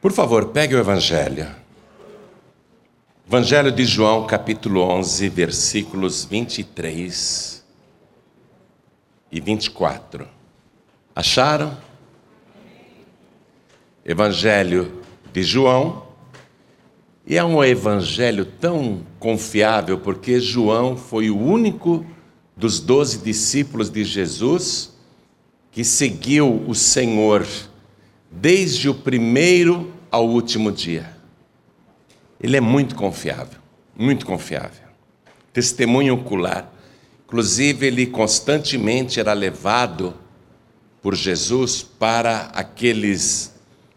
Por favor, pegue o Evangelho. Evangelho de João, capítulo 11, versículos 23 e 24. Acharam? Evangelho de João. E é um evangelho tão confiável porque João foi o único dos doze discípulos de Jesus que seguiu o Senhor desde o primeiro ao último dia. Ele é muito confiável, muito confiável. Testemunho ocular. Inclusive, ele constantemente era levado por Jesus para aqueles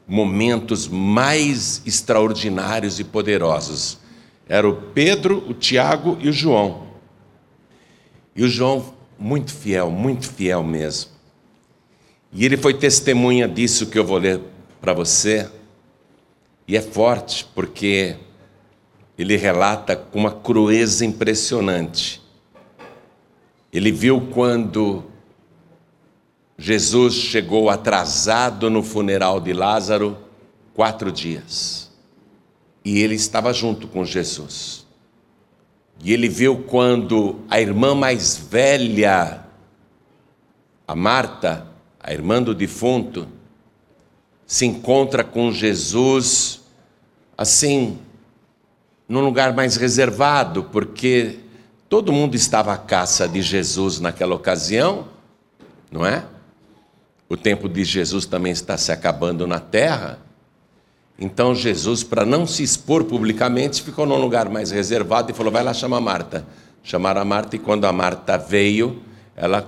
momentos mais extraordinários e poderosos. Era o Pedro, o Tiago e o João. E o João, muito fiel, muito fiel mesmo. E ele foi testemunha disso que eu vou ler para você. E é forte, porque ele relata com uma crueza impressionante. Ele viu quando Jesus chegou atrasado no funeral de Lázaro quatro dias. E ele estava junto com Jesus. E ele viu quando a irmã mais velha, a Marta, a irmã do defunto, se encontra com Jesus, assim, num lugar mais reservado, porque todo mundo estava à caça de Jesus naquela ocasião, não é? O tempo de Jesus também está se acabando na terra. Então Jesus, para não se expor publicamente, ficou num lugar mais reservado e falou: vai lá chamar Marta. Chamaram a Marta e quando a Marta veio, ela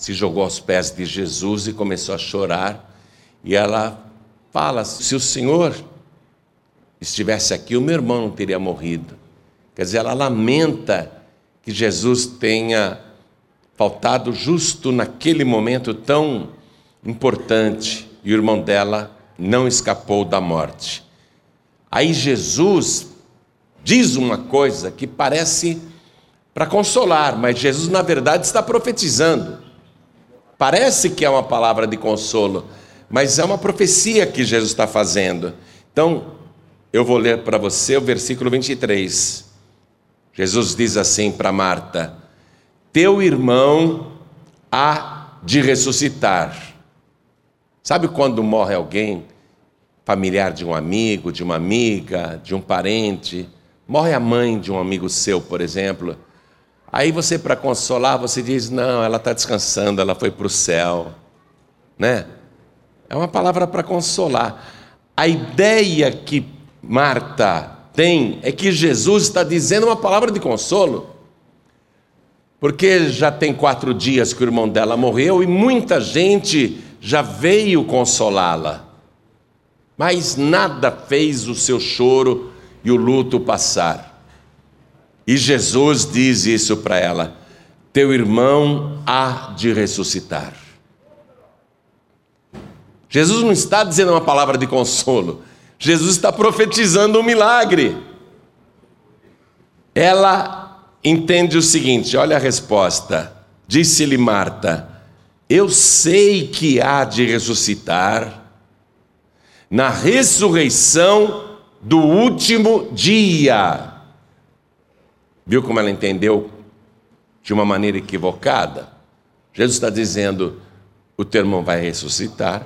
se jogou aos pés de Jesus e começou a chorar. E ela fala: se o Senhor estivesse aqui, o meu irmão não teria morrido. Quer dizer, ela lamenta que Jesus tenha faltado justo naquele momento tão importante e o irmão dela não escapou da morte. Aí Jesus diz uma coisa que parece para consolar, mas Jesus na verdade está profetizando. Parece que é uma palavra de consolo, mas é uma profecia que Jesus está fazendo. Então, eu vou ler para você o versículo 23. Jesus diz assim para Marta: Teu irmão há de ressuscitar. Sabe quando morre alguém, familiar de um amigo, de uma amiga, de um parente? Morre a mãe de um amigo seu, por exemplo. Aí você, para consolar, você diz: não, ela está descansando, ela foi para o céu. Né? É uma palavra para consolar. A ideia que Marta tem é que Jesus está dizendo uma palavra de consolo. Porque já tem quatro dias que o irmão dela morreu e muita gente já veio consolá-la. Mas nada fez o seu choro e o luto passar. E Jesus diz isso para ela: Teu irmão há de ressuscitar. Jesus não está dizendo uma palavra de consolo, Jesus está profetizando um milagre. Ela entende o seguinte: olha a resposta. Disse-lhe Marta: Eu sei que há de ressuscitar na ressurreição do último dia. Viu como ela entendeu de uma maneira equivocada? Jesus está dizendo: o teu irmão vai ressuscitar.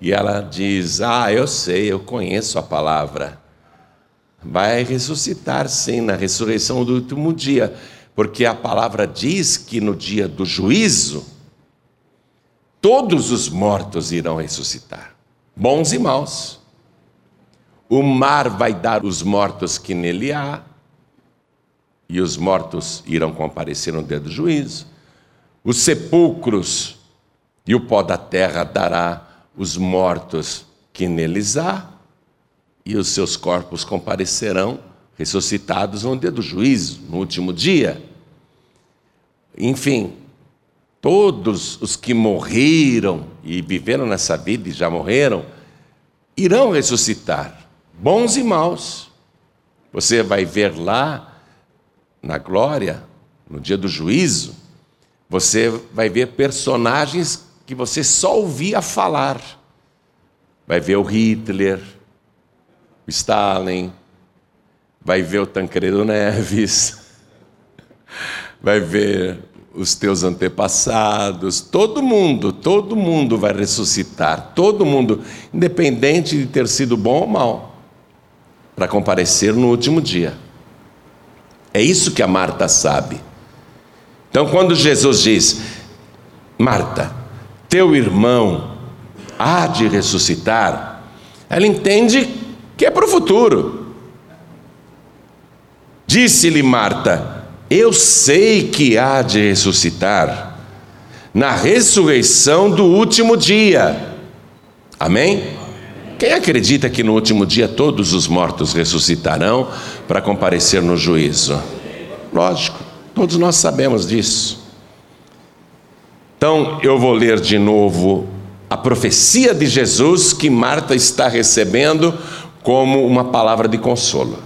E ela diz: Ah, eu sei, eu conheço a palavra. Vai ressuscitar, sim, na ressurreição do último dia, porque a palavra diz que no dia do juízo, todos os mortos irão ressuscitar, bons e maus. O mar vai dar os mortos que nele há, e os mortos irão comparecer no dia do juízo. Os sepulcros e o pó da terra dará os mortos que neles há, e os seus corpos comparecerão ressuscitados no dia do juízo, no último dia. Enfim, todos os que morreram e viveram nessa vida e já morreram, irão ressuscitar, bons e maus. Você vai ver lá na glória, no dia do juízo, você vai ver personagens que você só ouvia falar. vai ver o Hitler, o Stalin, vai ver o Tancredo Neves, vai ver os teus antepassados, todo mundo, todo mundo vai ressuscitar, todo mundo, independente de ter sido bom ou mal, para comparecer no último dia. É isso que a Marta sabe. Então, quando Jesus diz, Marta, teu irmão há de ressuscitar, ela entende que é para o futuro. Disse-lhe Marta: Eu sei que há de ressuscitar na ressurreição do último dia. Amém? Quem acredita que no último dia todos os mortos ressuscitarão para comparecer no juízo? Lógico, todos nós sabemos disso. Então eu vou ler de novo a profecia de Jesus que Marta está recebendo como uma palavra de consolo.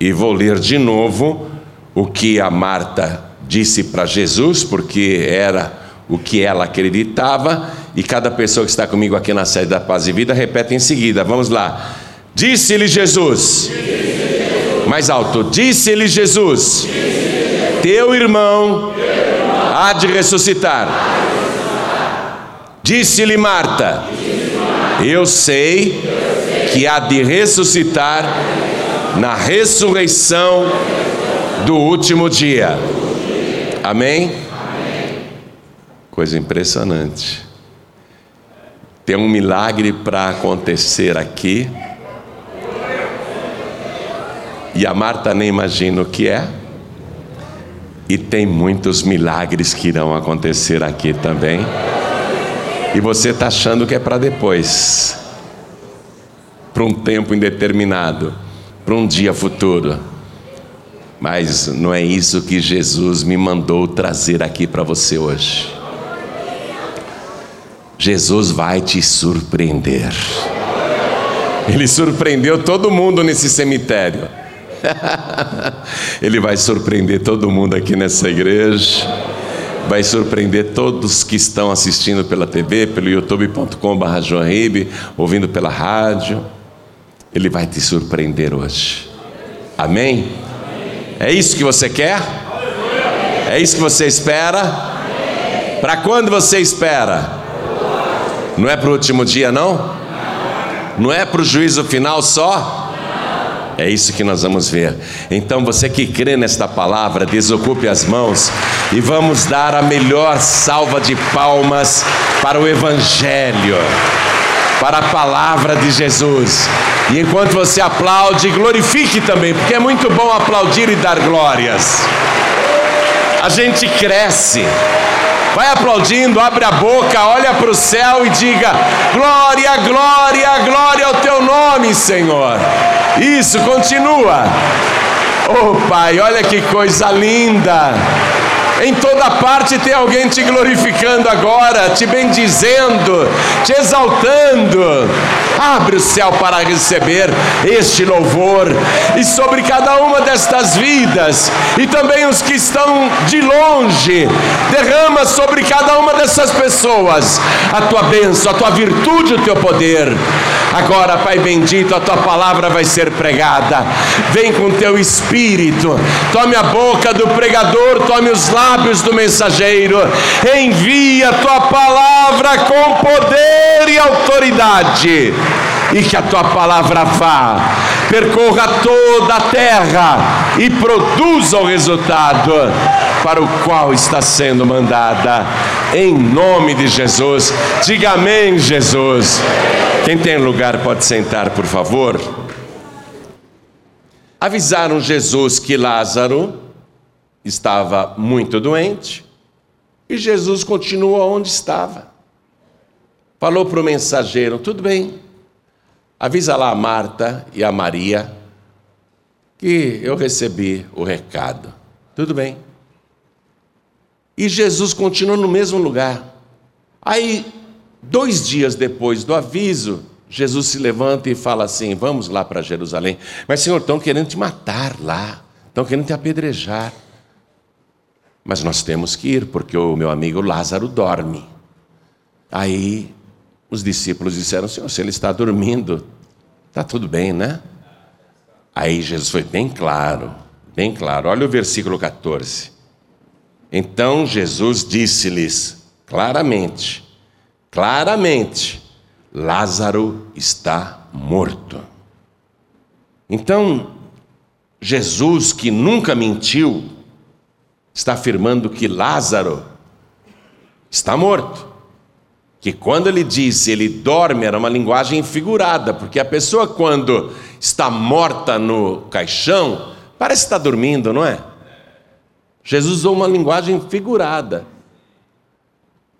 E vou ler de novo o que a Marta disse para Jesus, porque era o que ela acreditava, e cada pessoa que está comigo aqui na sede da Paz e Vida repete em seguida. Vamos lá. Disse-lhe Jesus. Mais alto. Disse-lhe Jesus. Teu irmão há de ressuscitar. Disse-lhe Marta: Eu sei que há de ressuscitar na ressurreição do último dia. Amém? Coisa impressionante. Tem um milagre para acontecer aqui. E a Marta nem imagina o que é. E tem muitos milagres que irão acontecer aqui também. E você está achando que é para depois, para um tempo indeterminado, para um dia futuro. Mas não é isso que Jesus me mandou trazer aqui para você hoje. Jesus vai te surpreender. Ele surpreendeu todo mundo nesse cemitério. Ele vai surpreender todo mundo aqui nessa igreja vai surpreender todos que estão assistindo pela TV, pelo youtube.com.br, ouvindo pela rádio. Ele vai te surpreender hoje. Amém? É isso que você quer? É isso que você espera? Para quando você espera? Não é para o último dia, não? Não é para o juízo final só? É isso que nós vamos ver. Então, você que crê nesta palavra, desocupe as mãos e vamos dar a melhor salva de palmas para o Evangelho, para a palavra de Jesus. E enquanto você aplaude, glorifique também, porque é muito bom aplaudir e dar glórias. A gente cresce. Vai aplaudindo, abre a boca, olha para o céu e diga: Glória, glória, glória ao teu nome, Senhor. Isso, continua. Oh Pai, olha que coisa linda. Em toda parte tem alguém te glorificando agora, te bendizendo, te exaltando. Abre o céu para receber este louvor e sobre cada uma destas vidas e também os que estão de longe, derrama sobre cada uma dessas pessoas a tua bênção, a tua virtude, o teu poder. Agora, Pai bendito, a tua palavra vai ser pregada. Vem com teu espírito. Tome a boca do pregador, tome os lábios do mensageiro. Envia tua palavra com poder e autoridade. E que a tua palavra vá, percorra toda a terra e produza o resultado para o qual está sendo mandada. Em nome de Jesus. Diga amém, Jesus. Quem tem lugar pode sentar, por favor. Avisaram Jesus que Lázaro estava muito doente e Jesus continua onde estava. Falou para o mensageiro: tudo bem, avisa lá a Marta e a Maria que eu recebi o recado. Tudo bem. E Jesus continua no mesmo lugar. Aí Dois dias depois do aviso, Jesus se levanta e fala assim: Vamos lá para Jerusalém. Mas, Senhor, estão querendo te matar lá, estão querendo te apedrejar. Mas nós temos que ir, porque o meu amigo Lázaro dorme. Aí os discípulos disseram: Senhor, se ele está dormindo, está tudo bem, né? Aí Jesus foi bem claro, bem claro. Olha o versículo 14. Então Jesus disse-lhes claramente, claramente: Lázaro está morto. Então, Jesus, que nunca mentiu, está afirmando que Lázaro está morto. Que quando ele disse ele dorme, era uma linguagem figurada, porque a pessoa, quando está morta no caixão, parece estar dormindo, não é? Jesus usou uma linguagem figurada.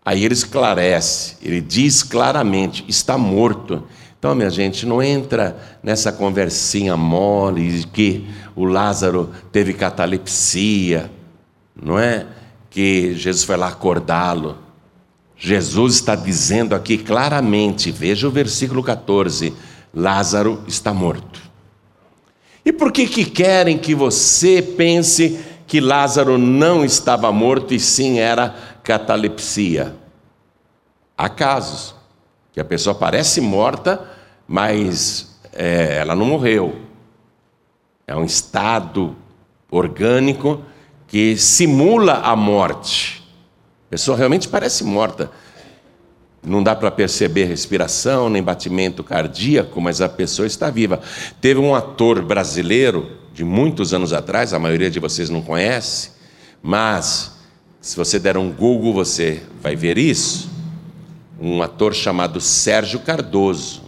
Aí ele esclarece, ele diz claramente: está morto. Então, minha gente, não entra nessa conversinha mole de que o Lázaro teve catalepsia, não é? Que Jesus foi lá acordá-lo. Jesus está dizendo aqui claramente, veja o versículo 14: Lázaro está morto. E por que, que querem que você pense que Lázaro não estava morto e sim era catalepsia? Há casos que a pessoa parece morta, mas é, ela não morreu. É um estado orgânico que simula a morte. A pessoa realmente parece morta. Não dá para perceber respiração, nem batimento cardíaco, mas a pessoa está viva. Teve um ator brasileiro, de muitos anos atrás, a maioria de vocês não conhece, mas se você der um Google, você vai ver isso. Um ator chamado Sérgio Cardoso.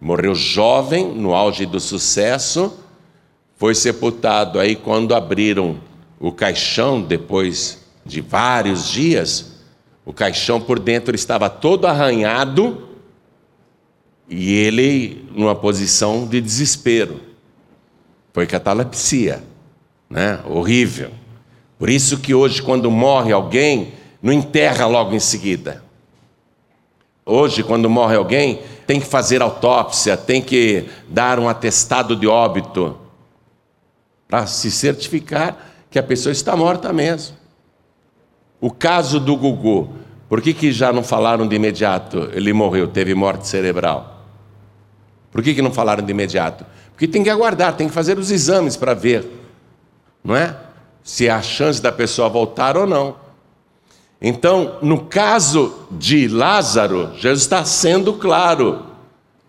Morreu jovem, no auge do sucesso, foi sepultado aí quando abriram o caixão depois de vários dias, o caixão por dentro estava todo arranhado e ele numa posição de desespero. Foi catalepsia, né? Horrível. Por isso que hoje quando morre alguém, não enterra logo em seguida. Hoje, quando morre alguém, tem que fazer autópsia, tem que dar um atestado de óbito para se certificar que a pessoa está morta mesmo. O caso do Gugu, por que, que já não falaram de imediato? Ele morreu, teve morte cerebral. Por que, que não falaram de imediato? Porque tem que aguardar, tem que fazer os exames para ver, não é? Se há chance da pessoa voltar ou não. Então, no caso de Lázaro, Jesus está sendo claro: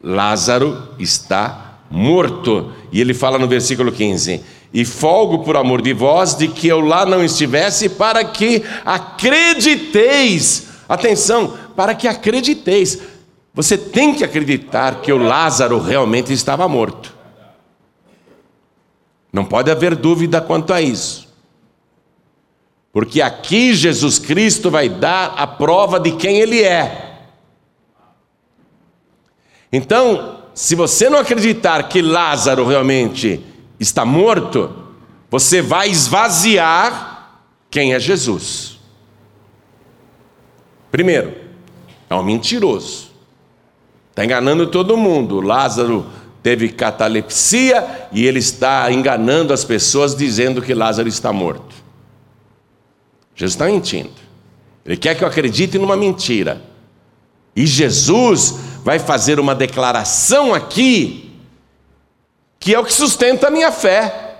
Lázaro está morto. E ele fala no versículo 15: e folgo por amor de vós de que eu lá não estivesse, para que acrediteis. Atenção, para que acrediteis. Você tem que acreditar que o Lázaro realmente estava morto. Não pode haver dúvida quanto a isso. Porque aqui Jesus Cristo vai dar a prova de quem ele é. Então, se você não acreditar que Lázaro realmente está morto, você vai esvaziar quem é Jesus. Primeiro, é um mentiroso, está enganando todo mundo. Lázaro teve catalepsia e ele está enganando as pessoas dizendo que Lázaro está morto. Jesus está mentindo. Ele quer que eu acredite numa mentira. E Jesus vai fazer uma declaração aqui que é o que sustenta a minha fé.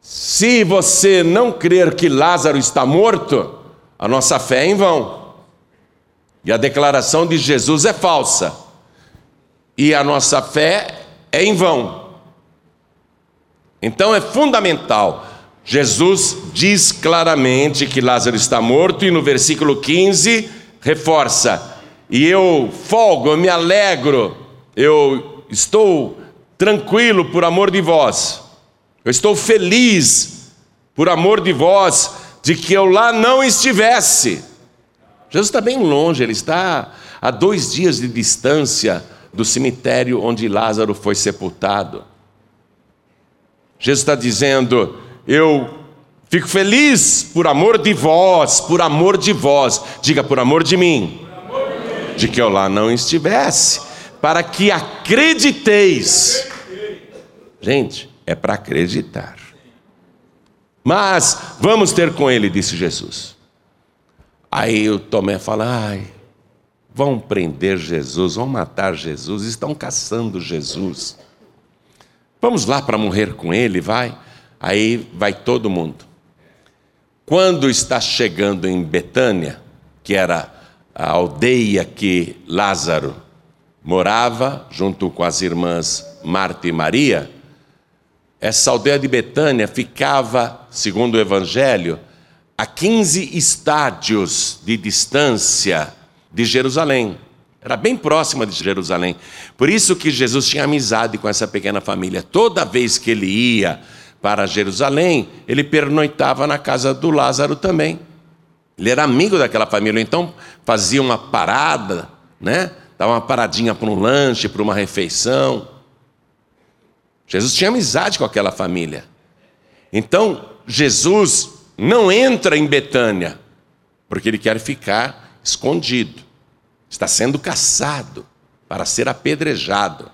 Se você não crer que Lázaro está morto, a nossa fé é em vão. E a declaração de Jesus é falsa. E a nossa fé é em vão. Então é fundamental. Jesus diz claramente que Lázaro está morto, e no versículo 15 reforça: E eu folgo, eu me alegro eu estou tranquilo por amor de vós, eu estou feliz por amor de vós, de que eu lá não estivesse. Jesus está bem longe, ele está a dois dias de distância do cemitério onde Lázaro foi sepultado. Jesus está dizendo: Eu fico feliz por amor de vós, por amor de vós, diga por amor de mim, de que eu lá não estivesse para que acrediteis. Gente, é para acreditar. Mas vamos ter com ele, disse Jesus. Aí o Tomé fala: ai, vão prender Jesus, vão matar Jesus, estão caçando Jesus. Vamos lá para morrer com ele, vai. Aí vai todo mundo. Quando está chegando em Betânia, que era a aldeia que Lázaro morava, junto com as irmãs Marta e Maria, essa aldeia de Betânia ficava, segundo o Evangelho, a 15 estádios de distância de Jerusalém. Era bem próxima de Jerusalém. Por isso que Jesus tinha amizade com essa pequena família. Toda vez que ele ia para Jerusalém, ele pernoitava na casa do Lázaro também. Ele era amigo daquela família, então fazia uma parada, né? Dava uma paradinha para um lanche, para uma refeição. Jesus tinha amizade com aquela família. Então, Jesus não entra em Betânia, porque ele quer ficar escondido. Está sendo caçado para ser apedrejado.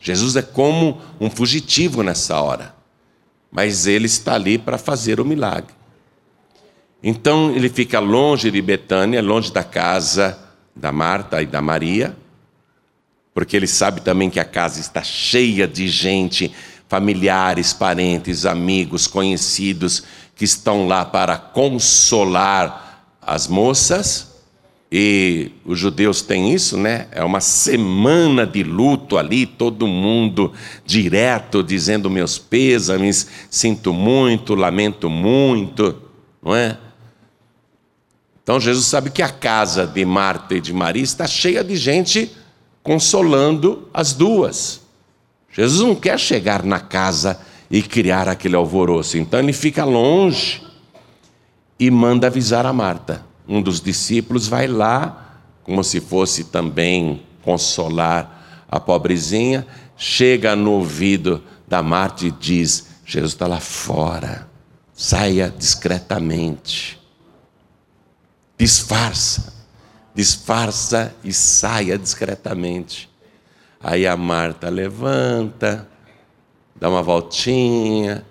Jesus é como um fugitivo nessa hora, mas ele está ali para fazer o milagre. Então ele fica longe de Betânia, longe da casa da Marta e da Maria, porque ele sabe também que a casa está cheia de gente, familiares, parentes, amigos, conhecidos, que estão lá para consolar as moças. E os judeus têm isso, né? É uma semana de luto ali, todo mundo direto dizendo meus pêsames, sinto muito, lamento muito, não é? Então Jesus sabe que a casa de Marta e de Maria está cheia de gente consolando as duas. Jesus não quer chegar na casa e criar aquele alvoroço, então ele fica longe e manda avisar a Marta. Um dos discípulos vai lá, como se fosse também consolar a pobrezinha, chega no ouvido da Marta e diz: Jesus está lá fora, saia discretamente, disfarça, disfarça e saia discretamente. Aí a Marta levanta, dá uma voltinha,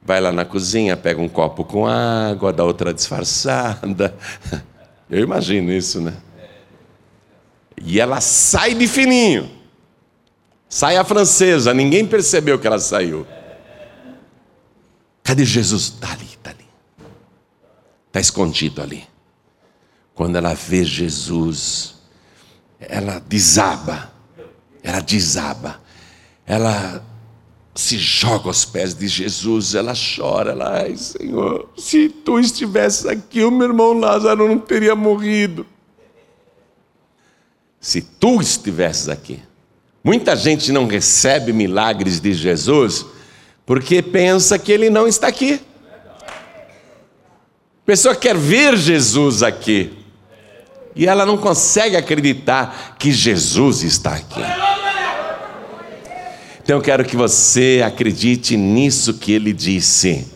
vai lá na cozinha, pega um copo com água, dá outra disfarçada. Eu imagino isso, né? E ela sai de fininho. Sai a francesa, ninguém percebeu que ela saiu. Cadê Jesus? Está ali, está ali. Está escondido ali. Quando ela vê Jesus, ela desaba. Ela desaba. Ela se joga aos pés de Jesus, ela chora, ela, ai Senhor, se tu estivesse aqui, o meu irmão Lázaro não teria morrido. Se tu estivesses aqui. Muita gente não recebe milagres de Jesus porque pensa que ele não está aqui. A pessoa quer ver Jesus aqui e ela não consegue acreditar que Jesus está aqui. Então eu quero que você acredite nisso que ele disse.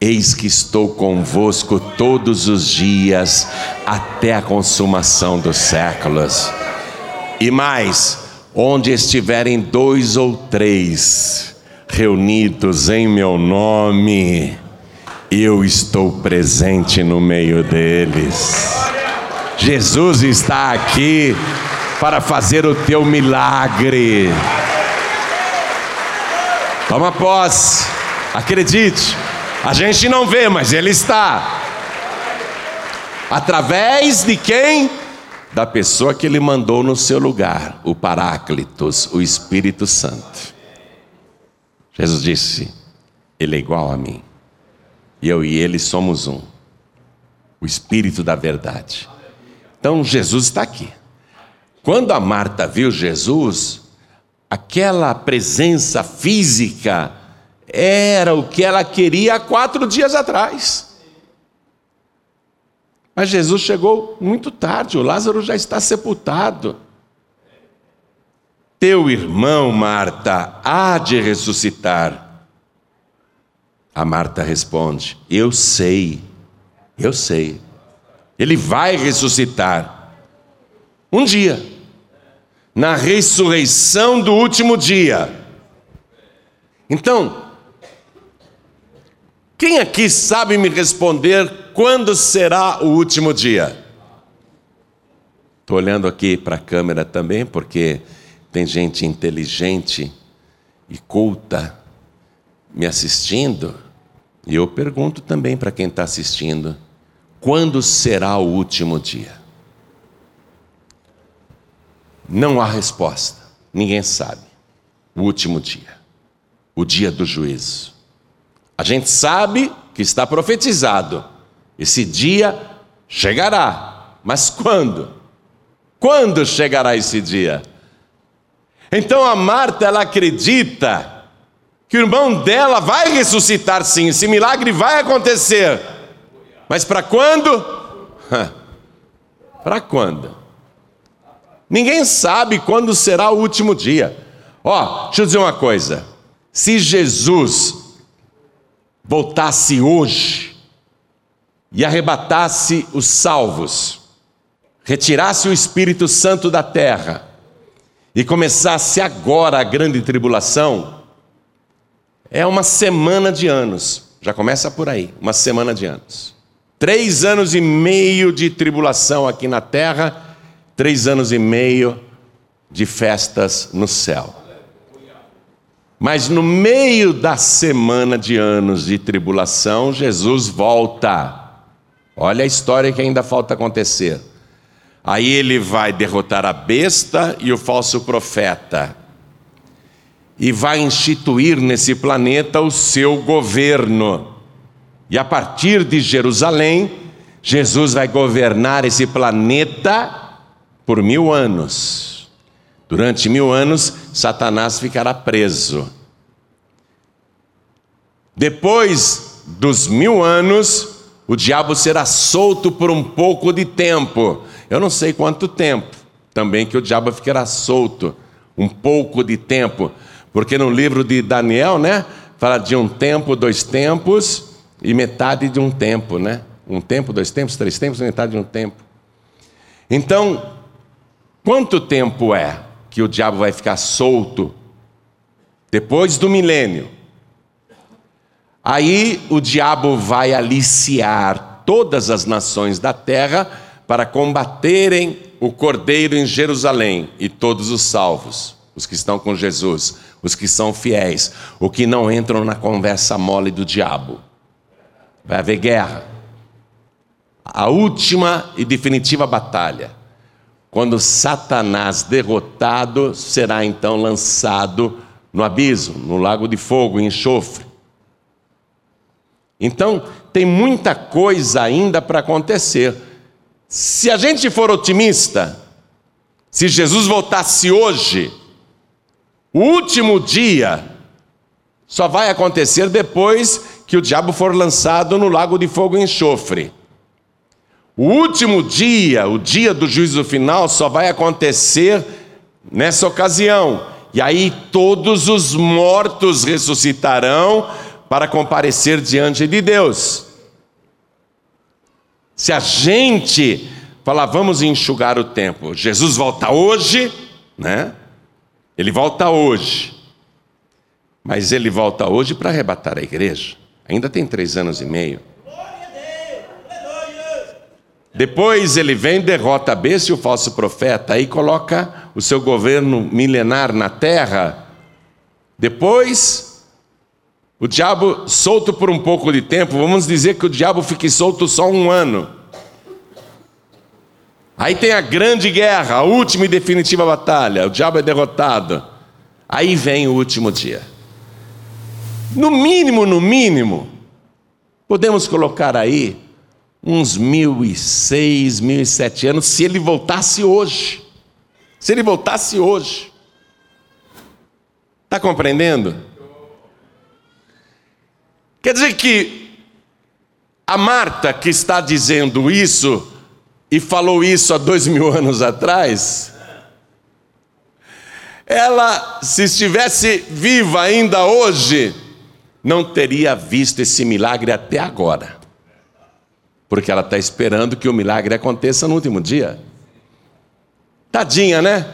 Eis que estou convosco todos os dias até a consumação dos séculos. E mais, onde estiverem dois ou três reunidos em meu nome, eu estou presente no meio deles. Jesus está aqui para fazer o teu milagre. Toma posse, acredite. A gente não vê, mas Ele está. Através de quem? Da pessoa que Ele mandou no seu lugar, o Paráclitos, o Espírito Santo. Jesus disse: Ele é igual a mim. E eu e Ele somos um. O Espírito da verdade. Então Jesus está aqui. Quando a Marta viu Jesus, aquela presença física era o que ela queria há quatro dias atrás. Mas Jesus chegou muito tarde, o Lázaro já está sepultado. Teu irmão, Marta, há de ressuscitar. A Marta responde: Eu sei, eu sei. Ele vai ressuscitar. Um dia na ressurreição do último dia. Então, Quem aqui sabe me responder quando será o último dia? Estou olhando aqui para a câmera também, porque tem gente inteligente e culta me assistindo. E eu pergunto também para quem está assistindo: quando será o último dia? Não há resposta, ninguém sabe. O último dia, o dia do juízo. A gente sabe que está profetizado, esse dia chegará, mas quando? Quando chegará esse dia? Então a Marta, ela acredita que o irmão dela vai ressuscitar sim, esse milagre vai acontecer. Mas para quando? para quando? Ninguém sabe quando será o último dia. Ó, deixa eu dizer uma coisa. Se Jesus voltasse hoje e arrebatasse os salvos, retirasse o Espírito Santo da terra e começasse agora a grande tribulação, é uma semana de anos. Já começa por aí, uma semana de anos. Três anos e meio de tribulação aqui na terra três anos e meio de festas no céu. Mas no meio da semana de anos de tribulação, Jesus volta. Olha a história que ainda falta acontecer. Aí ele vai derrotar a besta e o falso profeta. E vai instituir nesse planeta o seu governo. E a partir de Jerusalém, Jesus vai governar esse planeta por mil anos. Durante mil anos, Satanás ficará preso. Depois dos mil anos, o diabo será solto por um pouco de tempo. Eu não sei quanto tempo. Também que o diabo ficará solto um pouco de tempo, porque no livro de Daniel, né, fala de um tempo, dois tempos e metade de um tempo, né? Um tempo, dois tempos, três tempos, metade de um tempo. Então, Quanto tempo é que o diabo vai ficar solto? Depois do milênio. Aí o diabo vai aliciar todas as nações da terra para combaterem o cordeiro em Jerusalém e todos os salvos, os que estão com Jesus, os que são fiéis, os que não entram na conversa mole do diabo. Vai haver guerra. A última e definitiva batalha. Quando Satanás derrotado será então lançado no abismo, no lago de fogo e enxofre. Então, tem muita coisa ainda para acontecer. Se a gente for otimista, se Jesus voltasse hoje, o último dia só vai acontecer depois que o diabo for lançado no lago de fogo e enxofre. O último dia, o dia do juízo final, só vai acontecer nessa ocasião. E aí todos os mortos ressuscitarão para comparecer diante de Deus. Se a gente falar, vamos enxugar o tempo, Jesus volta hoje, né? Ele volta hoje. Mas ele volta hoje para arrebatar a igreja. Ainda tem três anos e meio. Depois ele vem, derrota a besta e o falso profeta, aí coloca o seu governo milenar na terra. Depois, o diabo solto por um pouco de tempo, vamos dizer que o diabo fique solto só um ano. Aí tem a grande guerra, a última e definitiva batalha, o diabo é derrotado. Aí vem o último dia. No mínimo, no mínimo, podemos colocar aí uns mil e seis, mil e sete anos, se ele voltasse hoje. Se ele voltasse hoje. Está compreendendo? Quer dizer que a Marta que está dizendo isso e falou isso há dois mil anos atrás, ela, se estivesse viva ainda hoje, não teria visto esse milagre até agora porque ela está esperando que o milagre aconteça no último dia. Tadinha, né?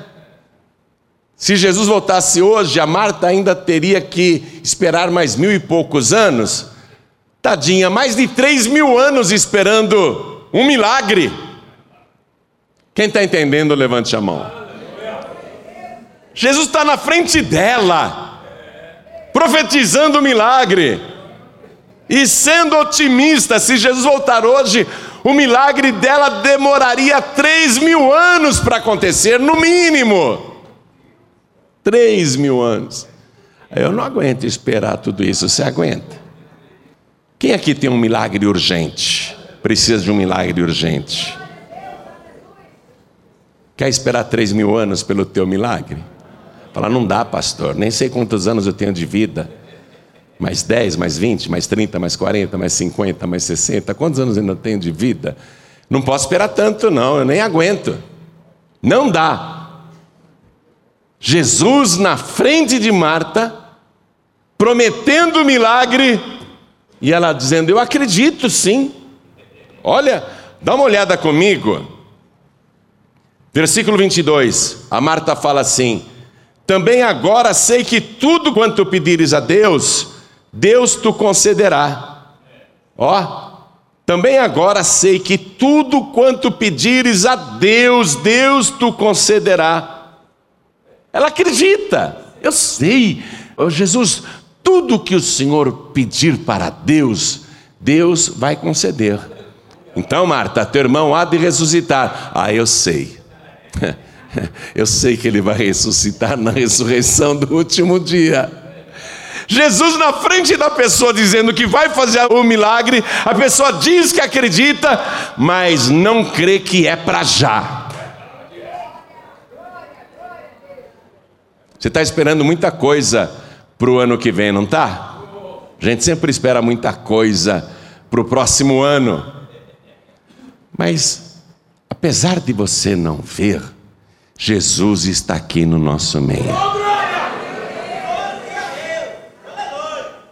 Se Jesus voltasse hoje, a Marta ainda teria que esperar mais mil e poucos anos Tadinha, mais de três mil anos esperando um milagre. Quem está entendendo, levante a mão. Jesus está na frente dela, profetizando o milagre. E sendo otimista, se Jesus voltar hoje, o milagre dela demoraria três mil anos para acontecer, no mínimo. Três mil anos. Eu não aguento esperar tudo isso, você aguenta? Quem aqui tem um milagre urgente? Precisa de um milagre urgente? Quer esperar três mil anos pelo teu milagre? Fala, não dá, pastor, nem sei quantos anos eu tenho de vida. Mais 10, mais 20, mais 30, mais 40, mais 50, mais 60. Quantos anos ainda tenho de vida? Não posso esperar tanto, não, eu nem aguento. Não dá. Jesus na frente de Marta, prometendo milagre, e ela dizendo: Eu acredito sim. Olha, dá uma olhada comigo. Versículo 22, a Marta fala assim: também agora sei que tudo quanto pedires a Deus, Deus tu concederá. Ó, também agora sei que tudo quanto pedires a Deus, Deus tu concederá. Ela acredita, eu sei, oh, Jesus, tudo que o Senhor pedir para Deus, Deus vai conceder. Então, Marta, teu irmão há de ressuscitar. Ah, eu sei. Eu sei que ele vai ressuscitar na ressurreição do último dia. Jesus na frente da pessoa dizendo que vai fazer o milagre, a pessoa diz que acredita, mas não crê que é para já. Você está esperando muita coisa para o ano que vem, não está? A gente sempre espera muita coisa para o próximo ano. Mas, apesar de você não ver, Jesus está aqui no nosso meio.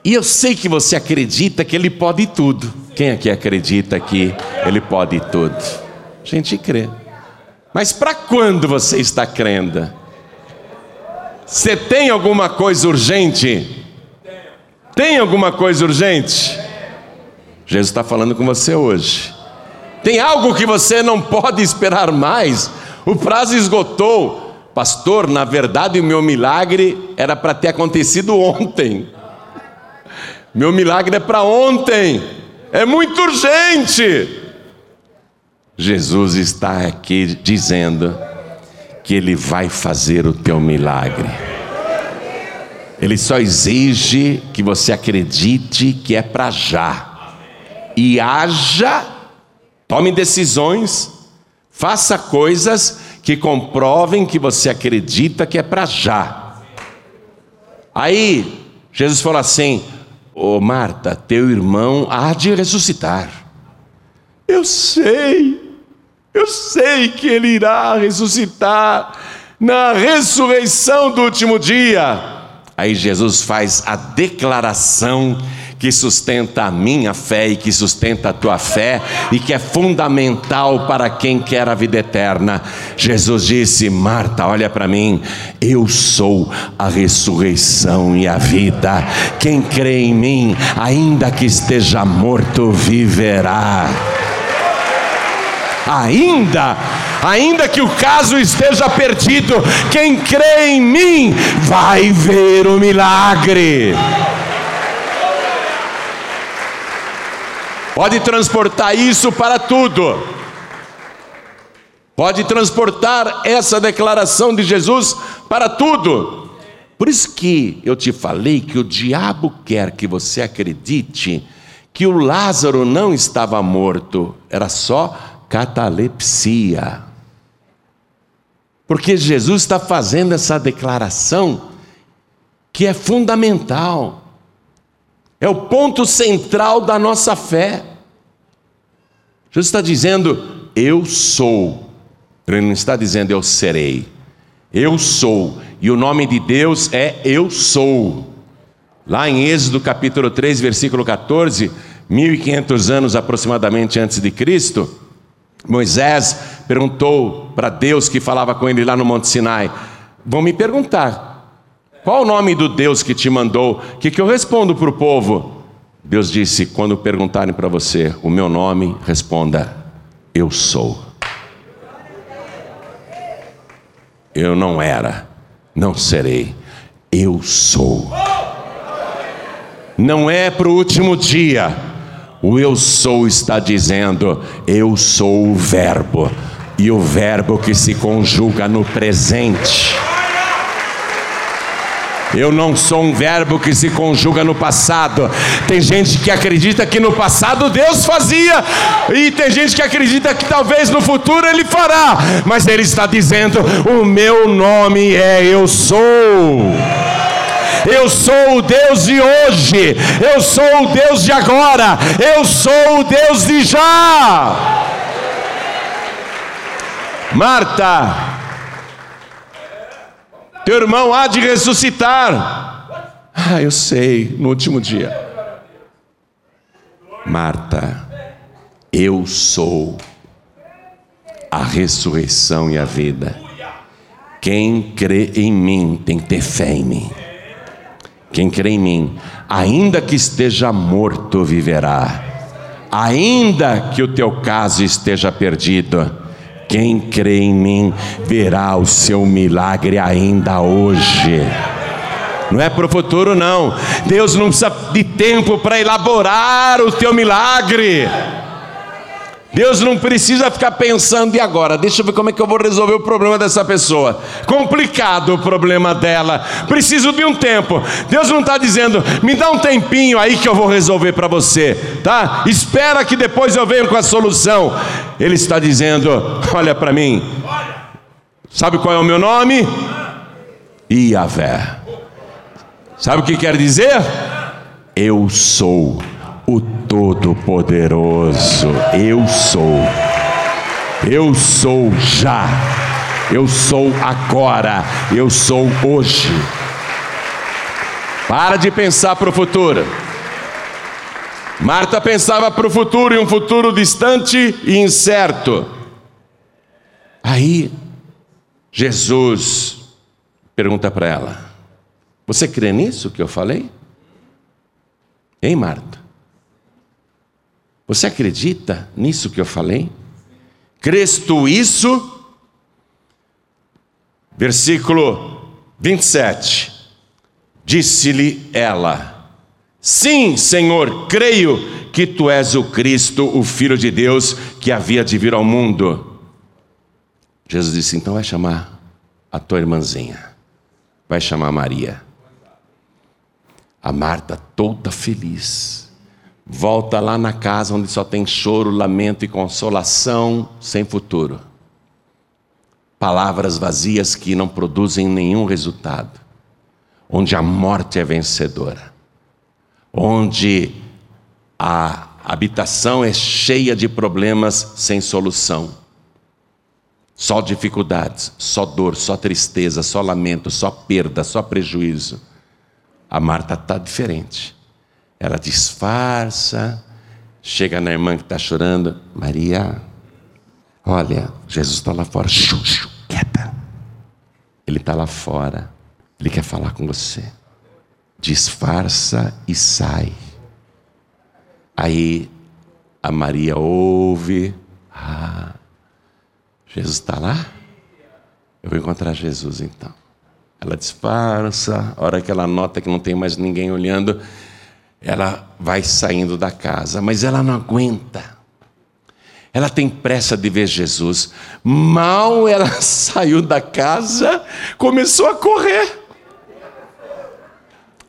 E eu sei que você acredita que Ele pode tudo. Quem aqui acredita que Ele pode tudo? A gente crê. Mas para quando você está crendo? Você tem alguma coisa urgente? Tem alguma coisa urgente? Jesus está falando com você hoje. Tem algo que você não pode esperar mais? O prazo esgotou. Pastor, na verdade, o meu milagre era para ter acontecido ontem. Meu milagre é para ontem. É muito urgente. Jesus está aqui dizendo que Ele vai fazer o teu milagre. Ele só exige que você acredite que é para já. E haja, tome decisões Faça coisas que comprovem que você acredita que é para já. Aí, Jesus falou assim: Ô oh, Marta, teu irmão há de ressuscitar. Eu sei, eu sei que ele irá ressuscitar na ressurreição do último dia. Aí Jesus faz a declaração que sustenta a minha fé e que sustenta a tua fé e que é fundamental para quem quer a vida eterna. Jesus disse: Marta, olha para mim, eu sou a ressurreição e a vida. Quem crê em mim, ainda que esteja morto, viverá. Ainda ainda que o caso esteja perdido, quem crê em mim vai ver o milagre. Pode transportar isso para tudo. Pode transportar essa declaração de Jesus para tudo. Por isso que eu te falei que o diabo quer que você acredite que o Lázaro não estava morto, era só catalepsia. Porque Jesus está fazendo essa declaração que é fundamental. É o ponto central da nossa fé. Jesus está dizendo, eu sou. Ele não está dizendo, eu serei. Eu sou. E o nome de Deus é Eu sou. Lá em Êxodo capítulo 3, versículo 14, 1500 anos aproximadamente antes de Cristo, Moisés perguntou para Deus que falava com ele lá no Monte Sinai: Vão me perguntar, qual o nome do Deus que te mandou? O que, que eu respondo para o povo? Deus disse: quando perguntarem para você o meu nome, responda: Eu sou. Eu não era, não serei, eu sou. Não é para o último dia, o eu sou está dizendo: Eu sou o Verbo, e o Verbo que se conjuga no presente. Eu não sou um verbo que se conjuga no passado. Tem gente que acredita que no passado Deus fazia, e tem gente que acredita que talvez no futuro Ele fará, mas Ele está dizendo: O meu nome é Eu Sou. Eu sou o Deus de hoje, eu sou o Deus de agora, eu sou o Deus de já. Marta, teu irmão há de ressuscitar. Ah, eu sei, no último dia. Marta, eu sou a ressurreição e a vida. Quem crê em mim tem que ter fé em mim. Quem crê em mim, ainda que esteja morto, viverá. Ainda que o teu caso esteja perdido, quem crê em mim verá o seu milagre ainda hoje. Não é para o futuro, não. Deus não precisa de tempo para elaborar o teu milagre. Deus não precisa ficar pensando, e agora? Deixa eu ver como é que eu vou resolver o problema dessa pessoa. Complicado o problema dela. Preciso de um tempo. Deus não está dizendo, me dá um tempinho aí que eu vou resolver para você, tá? Espera que depois eu venho com a solução. Ele está dizendo, olha para mim. Sabe qual é o meu nome? Iavé. Sabe o que quer dizer? Eu sou o Todo-Poderoso. Eu sou. Eu sou já. Eu sou agora. Eu sou hoje. Para de pensar para o futuro. Marta pensava para o futuro e um futuro distante e incerto. Aí, Jesus pergunta para ela: Você crê nisso que eu falei? Hein, Marta? Você acredita nisso que eu falei? Crês tu isso? Versículo 27. Disse-lhe ela: Sim, Senhor, creio que tu és o Cristo, o Filho de Deus, que havia de vir ao mundo. Jesus disse: Então vai chamar a tua irmãzinha, vai chamar Maria. A Marta toda feliz volta lá na casa onde só tem choro, lamento e consolação sem futuro. Palavras vazias que não produzem nenhum resultado. Onde a morte é vencedora. Onde a habitação é cheia de problemas sem solução. Só dificuldades, só dor, só tristeza, só lamento, só perda, só prejuízo. A Marta está diferente. Ela disfarça, chega na irmã que está chorando, Maria, olha, Jesus está lá fora, xu, quieta. Ele está lá fora, ele quer falar com você. Disfarça e sai. Aí a Maria ouve, ah, Jesus está lá? Eu vou encontrar Jesus então. Ela disfarça, a hora que ela nota que não tem mais ninguém olhando, ela vai saindo da casa, mas ela não aguenta. Ela tem pressa de ver Jesus. Mal ela saiu da casa, começou a correr.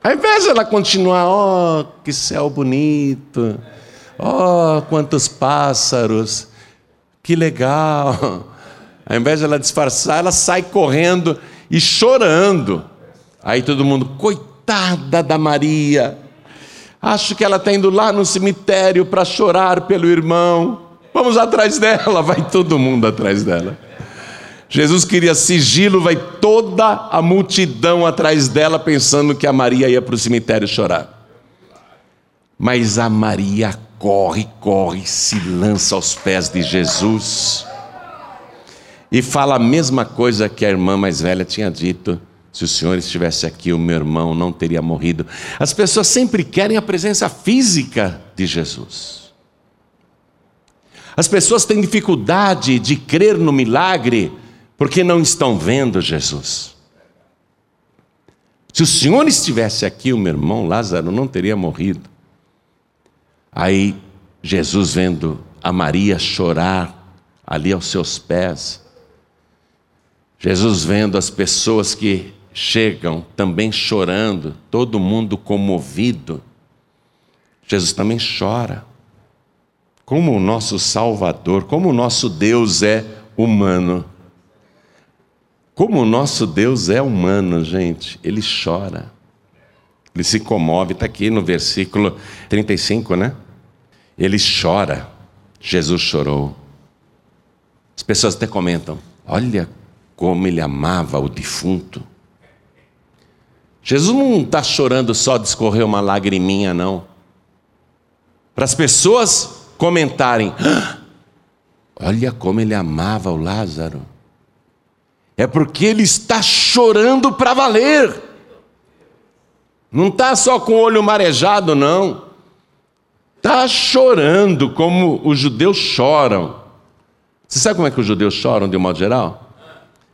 Ao invés de ela continuar, ó, oh, que céu bonito, ó, oh, quantos pássaros, que legal. Ao invés de ela disfarçar, ela sai correndo e chorando. Aí todo mundo, coitada da Maria, Acho que ela está indo lá no cemitério para chorar pelo irmão. Vamos atrás dela, vai todo mundo atrás dela. Jesus queria sigilo, vai toda a multidão atrás dela, pensando que a Maria ia para o cemitério chorar. Mas a Maria corre, corre, se lança aos pés de Jesus e fala a mesma coisa que a irmã mais velha tinha dito: Se o Senhor estivesse aqui, o meu irmão não teria morrido. As pessoas sempre querem a presença física de Jesus. As pessoas têm dificuldade de crer no milagre porque não estão vendo Jesus. Se o Senhor estivesse aqui, o meu irmão Lázaro não teria morrido. Aí Jesus vendo a Maria chorar ali aos seus pés, Jesus vendo as pessoas que chegam também chorando, todo mundo comovido, Jesus também chora. Como o nosso Salvador, como o nosso Deus é humano. Como o nosso Deus é humano, gente, ele chora. Ele se comove, está aqui no versículo 35, né? Ele chora. Jesus chorou. As pessoas até comentam: olha como ele amava o defunto. Jesus não está chorando só de escorrer uma lagriminha, não. Para as pessoas comentarem: ah, olha como ele amava o Lázaro. É porque ele está chorando para valer. Não está só com o olho marejado, não. Está chorando como os judeus choram. Você sabe como é que os judeus choram de um modo geral?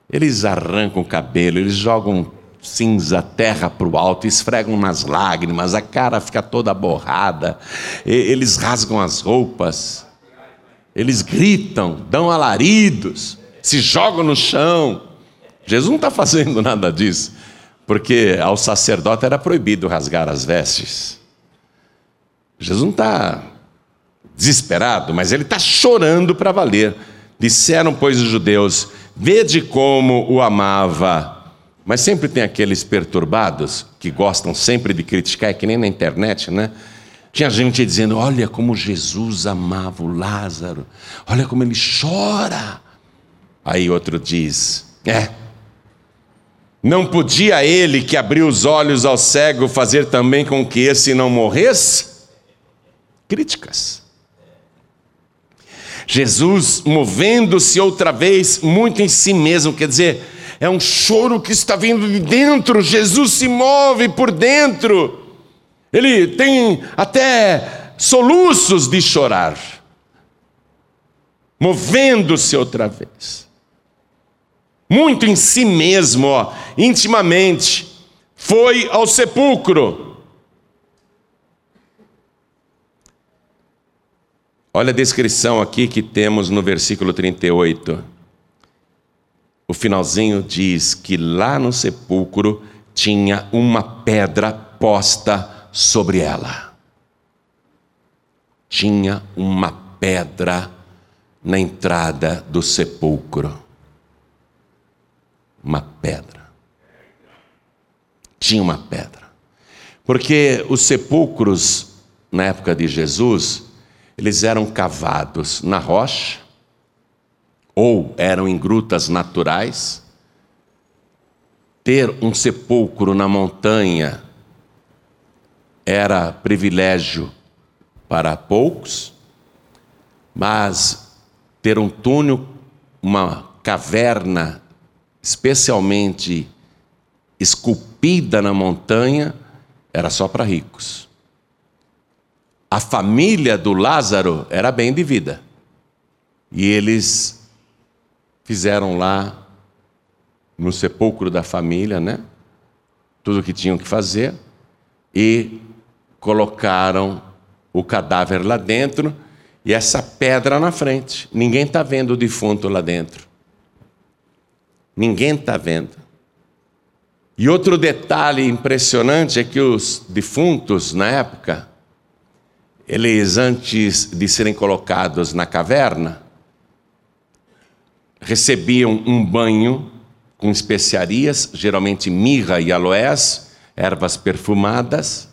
Eles arrancam o cabelo, eles jogam cinza, terra para o alto, esfregam nas lágrimas, a cara fica toda borrada, eles rasgam as roupas, eles gritam, dão alaridos, se jogam no chão. Jesus não está fazendo nada disso, porque ao sacerdote era proibido rasgar as vestes. Jesus não está desesperado, mas ele está chorando para valer. Disseram, pois, os judeus: Vede como o amava. Mas sempre tem aqueles perturbados que gostam sempre de criticar, é que nem na internet, né? Tinha gente dizendo: Olha como Jesus amava o Lázaro, olha como ele chora. Aí outro diz: É, não podia ele que abriu os olhos ao cego fazer também com que esse não morresse? Críticas. Jesus movendo-se outra vez muito em si mesmo, quer dizer, é um choro que está vindo de dentro, Jesus se move por dentro, ele tem até soluços de chorar, movendo-se outra vez muito em si mesmo, ó, intimamente, foi ao sepulcro. Olha a descrição aqui que temos no versículo 38. O finalzinho diz que lá no sepulcro tinha uma pedra posta sobre ela. Tinha uma pedra na entrada do sepulcro uma pedra. Tinha uma pedra. Porque os sepulcros, na época de Jesus, eles eram cavados na rocha, ou eram em grutas naturais. Ter um sepulcro na montanha era privilégio para poucos, mas ter um túnel, uma caverna especialmente esculpida na montanha, era só para ricos. A família do Lázaro era bem de vida. E eles fizeram lá no sepulcro da família, né? Tudo o que tinham que fazer e colocaram o cadáver lá dentro e essa pedra na frente. Ninguém está vendo o defunto lá dentro. Ninguém está vendo. E outro detalhe impressionante é que os defuntos, na época, eles, antes de serem colocados na caverna, recebiam um banho com especiarias, geralmente mirra e aloés, ervas perfumadas,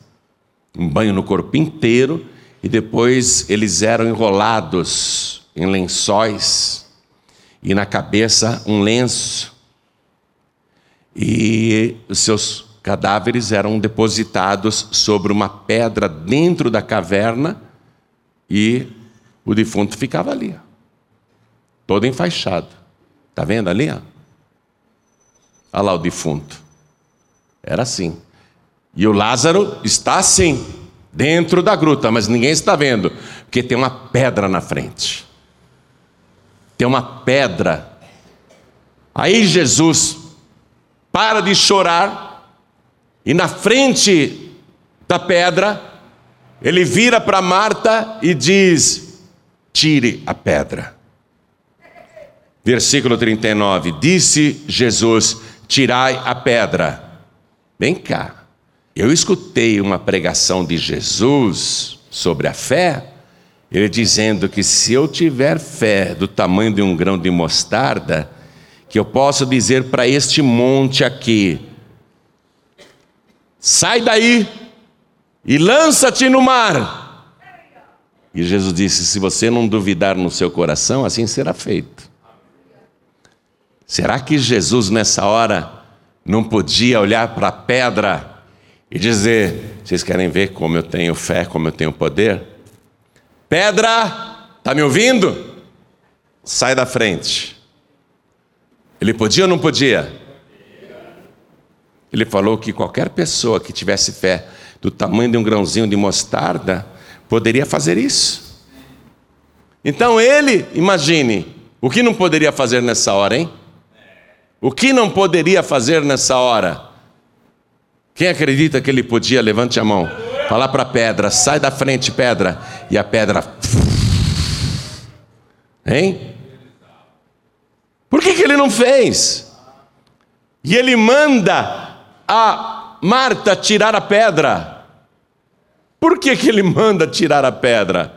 um banho no corpo inteiro, e depois eles eram enrolados em lençóis, e na cabeça um lenço e os seus cadáveres eram depositados sobre uma pedra dentro da caverna e o defunto ficava ali, todo enfaixado. Está vendo ali? Olha lá o defunto. Era assim. E o Lázaro está assim, dentro da gruta, mas ninguém está vendo, porque tem uma pedra na frente. Tem uma pedra. Aí Jesus para de chorar e na frente da pedra ele vira para Marta e diz: Tire a pedra. Versículo 39: Disse Jesus: Tirai a pedra. Vem cá. Eu escutei uma pregação de Jesus sobre a fé, ele dizendo que se eu tiver fé do tamanho de um grão de mostarda, que eu posso dizer para este monte aqui: sai daí e lança-te no mar. E Jesus disse: se você não duvidar no seu coração, assim será feito. Será que Jesus nessa hora não podia olhar para a pedra? e dizer: vocês querem ver como eu tenho fé, como eu tenho poder? Pedra, está me ouvindo? Sai da frente. Ele podia ou não podia? Ele falou que qualquer pessoa que tivesse fé do tamanho de um grãozinho de mostarda poderia fazer isso. Então ele, imagine, o que não poderia fazer nessa hora, hein? O que não poderia fazer nessa hora? Quem acredita que ele podia, levante a mão. Falar para a pedra, sai da frente, pedra. E a pedra. Hein? Por que, que ele não fez? E ele manda a Marta tirar a pedra. Por que, que ele manda tirar a pedra?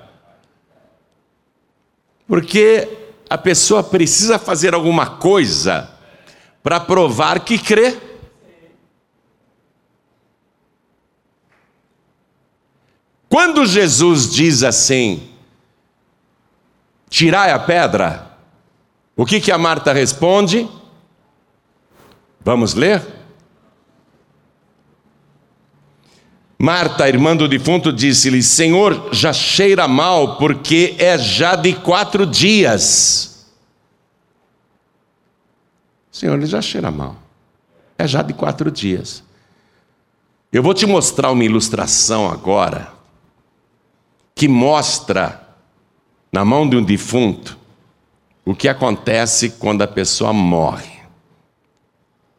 Porque a pessoa precisa fazer alguma coisa para provar que crê. Quando Jesus diz assim, tirai a pedra, o que, que a Marta responde? Vamos ler? Marta, irmã do defunto, disse-lhe: Senhor, já cheira mal, porque é já de quatro dias. Senhor, ele já cheira mal. É já de quatro dias. Eu vou te mostrar uma ilustração agora que mostra na mão de um defunto o que acontece quando a pessoa morre.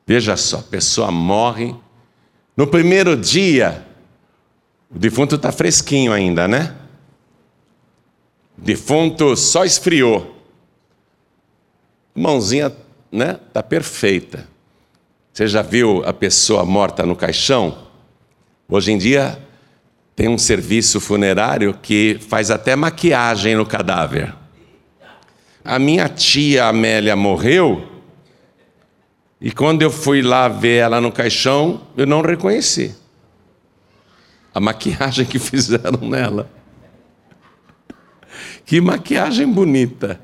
Veja só, a pessoa morre. No primeiro dia, o defunto está fresquinho ainda, né? O defunto só esfriou. Mãozinha, né? Está perfeita. Você já viu a pessoa morta no caixão? Hoje em dia tem um serviço funerário que faz até maquiagem no cadáver. A minha tia Amélia morreu e quando eu fui lá ver ela no caixão, eu não reconheci a maquiagem que fizeram nela. Que maquiagem bonita.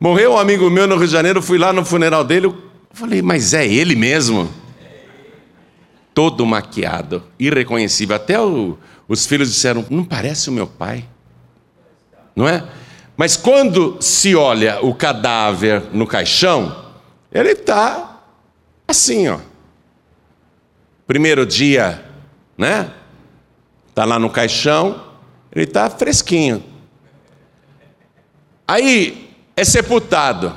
Morreu um amigo meu no Rio de Janeiro, fui lá no funeral dele, eu falei, mas é ele mesmo? todo maquiado, irreconhecível. Até o, os filhos disseram: Não parece o meu pai. Não é? Mas quando se olha o cadáver no caixão, ele está assim, ó. Primeiro dia, né? Está lá no caixão, ele está fresquinho. Aí é sepultado.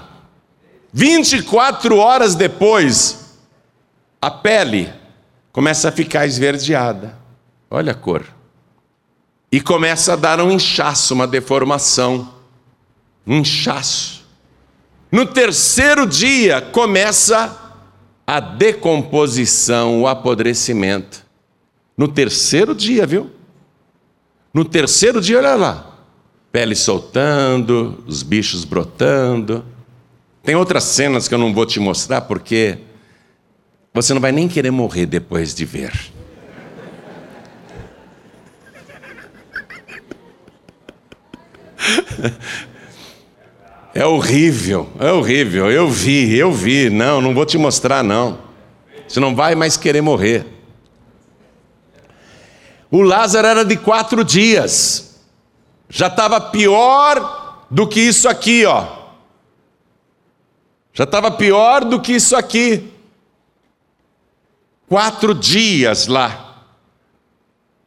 24 horas depois, a pele começa a ficar esverdeada. Olha a cor. E começa a dar um inchaço, uma deformação. Um inchaço. No terceiro dia começa a decomposição, o apodrecimento. No terceiro dia, viu? No terceiro dia, olha lá. Pele soltando, os bichos brotando. Tem outras cenas que eu não vou te mostrar porque você não vai nem querer morrer depois de ver. É horrível, é horrível. Eu vi, eu vi. Não, não vou te mostrar, não. Você não vai mais querer morrer. O Lázaro era de quatro dias. Já estava pior do que isso aqui, ó. Já estava pior do que isso aqui. quatro dias lá,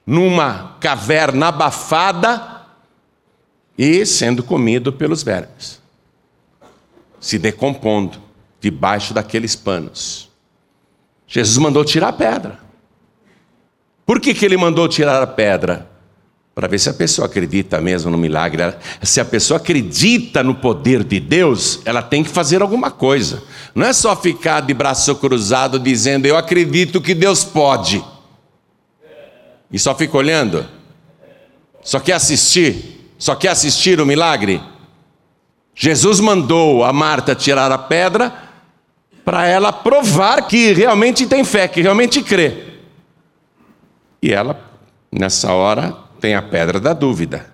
numa caverna abafada e sendo comido pelos vermes, se decompondo debaixo daqueles panos. Jesus mandou tirar a pedra. Por que, que ele mandou tirar a pedra? Para ver se a pessoa acredita mesmo no milagre. Se a pessoa acredita no poder de Deus, ela tem que fazer alguma coisa. Não é só ficar de braço cruzado dizendo eu acredito que Deus pode. E só fica olhando? Só quer assistir? Só quer assistir o milagre? Jesus mandou a Marta tirar a pedra para ela provar que realmente tem fé, que realmente crê. E ela, nessa hora, tem a pedra da dúvida.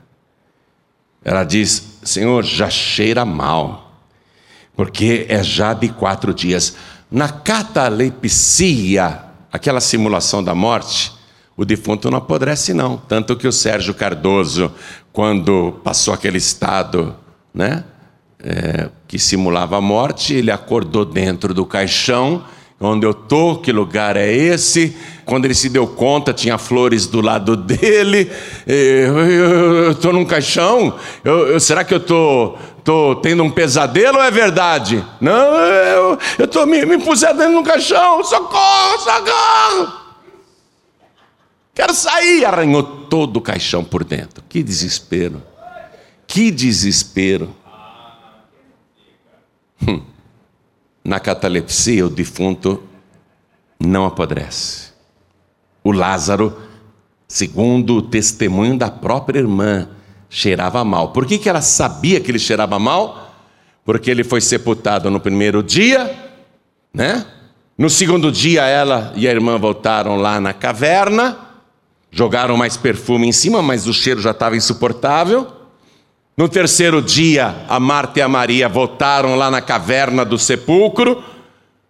Ela diz: Senhor, já cheira mal, porque é já de quatro dias. Na catalepsia, aquela simulação da morte, o defunto não apodrece, não. Tanto que o Sérgio Cardoso, quando passou aquele estado, né, é, que simulava a morte, ele acordou dentro do caixão onde eu tô, que lugar é esse? Quando ele se deu conta, tinha flores do lado dele. Eu estou num caixão. Eu, eu, será que eu estou tô, tô tendo um pesadelo ou é verdade? Não, eu estou me, me puseram dentro de um caixão. Socorro, socorro! Quero sair! Arranhou todo o caixão por dentro. Que desespero! Que desespero! Hum na catalepsia, o defunto não apodrece. O Lázaro, segundo o testemunho da própria irmã, cheirava mal. Por que, que ela sabia que ele cheirava mal? Porque ele foi sepultado no primeiro dia, né? No segundo dia, ela e a irmã voltaram lá na caverna, jogaram mais perfume em cima, mas o cheiro já estava insuportável. No terceiro dia, a Marta e a Maria voltaram lá na caverna do sepulcro,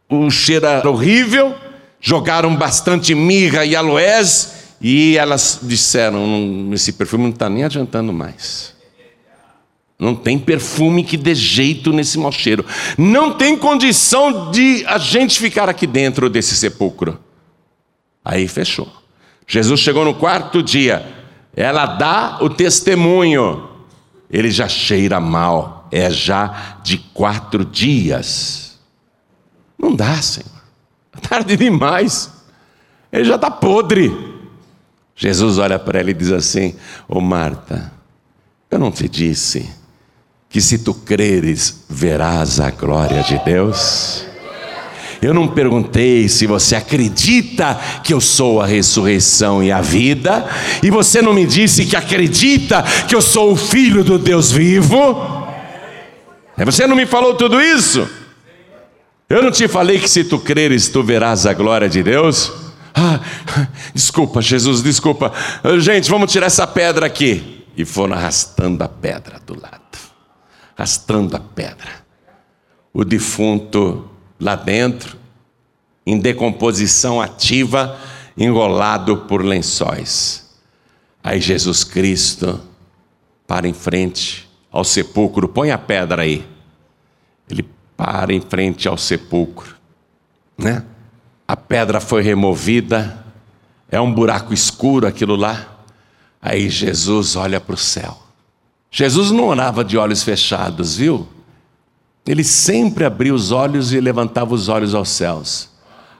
o cheiro era horrível, jogaram bastante mirra e aloés, e elas disseram: esse perfume não está nem adiantando mais. Não tem perfume que dê jeito nesse mau cheiro. Não tem condição de a gente ficar aqui dentro desse sepulcro. Aí fechou. Jesus chegou no quarto dia. Ela dá o testemunho ele já cheira mal, é já de quatro dias. Não dá, Senhor. É tarde demais. Ele já está podre. Jesus olha para ela e diz assim: Ô oh, Marta, eu não te disse que se tu creres, verás a glória de Deus? Eu não perguntei se você acredita que eu sou a ressurreição e a vida, e você não me disse que acredita que eu sou o filho do Deus vivo. É, você não me falou tudo isso? Eu não te falei que se tu creres, tu verás a glória de Deus? Ah, desculpa, Jesus, desculpa. Gente, vamos tirar essa pedra aqui. E foram arrastando a pedra do lado arrastando a pedra. O defunto lá dentro, em decomposição ativa, enrolado por lençóis. Aí Jesus Cristo para em frente ao sepulcro, põe a pedra aí. Ele para em frente ao sepulcro, né? A pedra foi removida, é um buraco escuro aquilo lá. Aí Jesus olha para o céu. Jesus não orava de olhos fechados, viu? Ele sempre abria os olhos e levantava os olhos aos céus.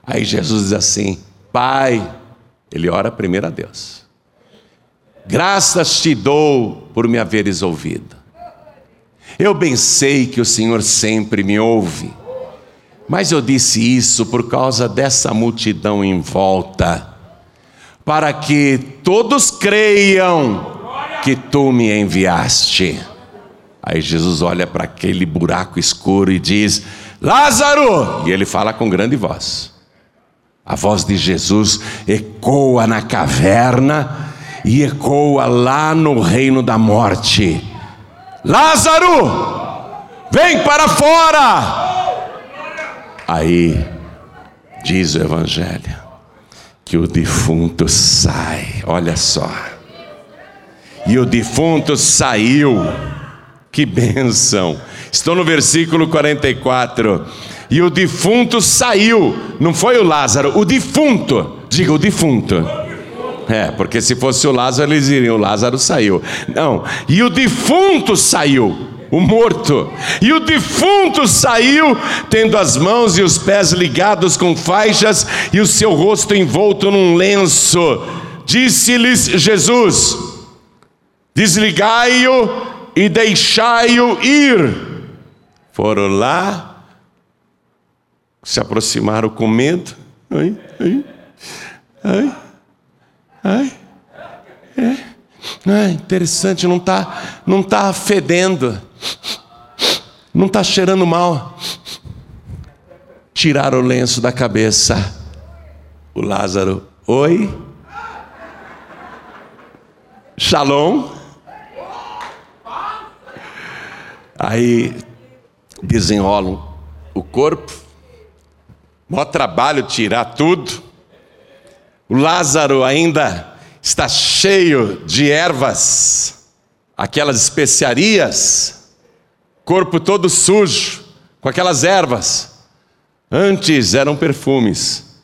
Aí Jesus diz assim: Pai, ele ora primeiro a Deus. Graças te dou por me haveres ouvido. Eu bem sei que o Senhor sempre me ouve, mas eu disse isso por causa dessa multidão em volta, para que todos creiam que tu me enviaste. Aí Jesus olha para aquele buraco escuro e diz: Lázaro! E ele fala com grande voz. A voz de Jesus ecoa na caverna e ecoa lá no reino da morte. Lázaro! Vem para fora! Aí diz o Evangelho que o defunto sai, olha só. E o defunto saiu que bênção! Estou no versículo 44. E o defunto saiu. Não foi o Lázaro, o defunto. Diga o defunto. É, porque se fosse o Lázaro, eles iriam. O Lázaro saiu. Não. E o defunto saiu o morto. E o defunto saiu, tendo as mãos e os pés ligados com faixas e o seu rosto envolto num lenço. Disse-lhes Jesus: Desligai-o e deixai-o ir. Foram lá, se aproximaram com medo. Ai, ai, ai, ai. É. Interessante, não está não tá fedendo, não está cheirando mal. Tiraram o lenço da cabeça. O Lázaro, oi? Shalom? Aí desenrolam o corpo, maior trabalho tirar tudo. O Lázaro ainda está cheio de ervas, aquelas especiarias, corpo todo sujo, com aquelas ervas. Antes eram perfumes,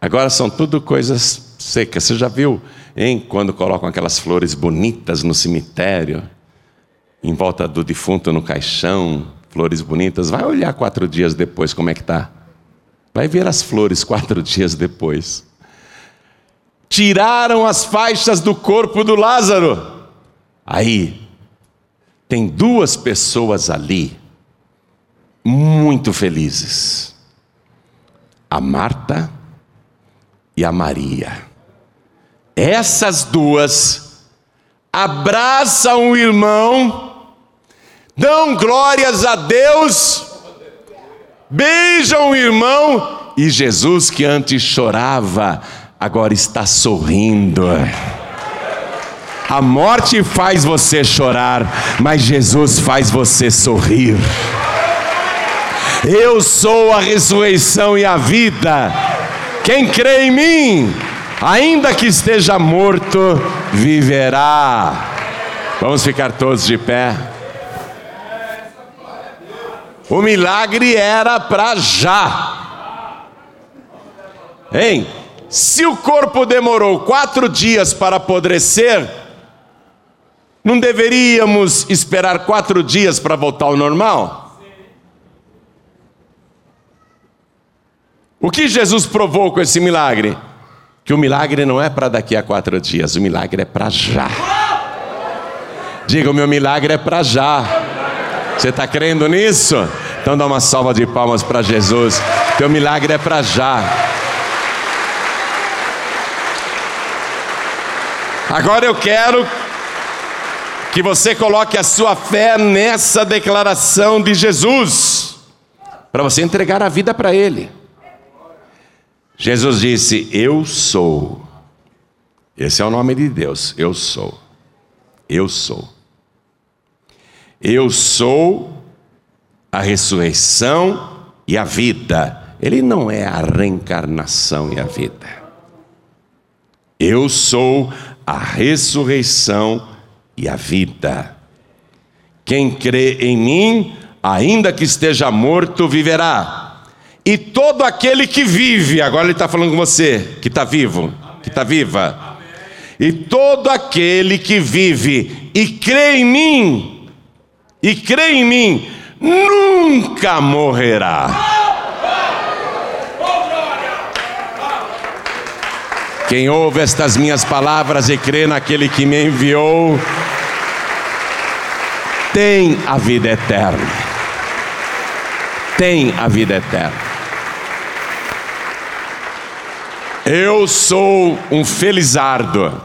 agora são tudo coisas secas. Você já viu, hein, quando colocam aquelas flores bonitas no cemitério? Em volta do defunto no caixão, flores bonitas. Vai olhar quatro dias depois como é que está. Vai ver as flores quatro dias depois. Tiraram as faixas do corpo do Lázaro. Aí, tem duas pessoas ali, muito felizes: a Marta e a Maria. Essas duas abraçam o irmão dão glórias a Deus, beijam o irmão, e Jesus, que antes chorava, agora está sorrindo. A morte faz você chorar, mas Jesus faz você sorrir. Eu sou a ressurreição e a vida. Quem crê em mim, ainda que esteja morto, viverá. Vamos ficar todos de pé. O milagre era para já. Hein? Se o corpo demorou quatro dias para apodrecer, não deveríamos esperar quatro dias para voltar ao normal? O que Jesus provou com esse milagre? Que o milagre não é para daqui a quatro dias, o milagre é para já. Diga, o meu milagre é para já. Você está crendo nisso? Então dá uma salva de palmas para Jesus. Teu milagre é para já. Agora eu quero que você coloque a sua fé nessa declaração de Jesus, para você entregar a vida para Ele. Jesus disse: Eu sou. Esse é o nome de Deus. Eu sou. Eu sou. Eu sou a ressurreição e a vida. Ele não é a reencarnação e a vida. Eu sou a ressurreição e a vida. Quem crê em mim, ainda que esteja morto, viverá. E todo aquele que vive, agora ele está falando com você, que está vivo, que está viva. E todo aquele que vive e crê em mim, e crê em mim, nunca morrerá. Quem ouve estas minhas palavras e crê naquele que me enviou, tem a vida eterna. Tem a vida eterna. Eu sou um felizardo.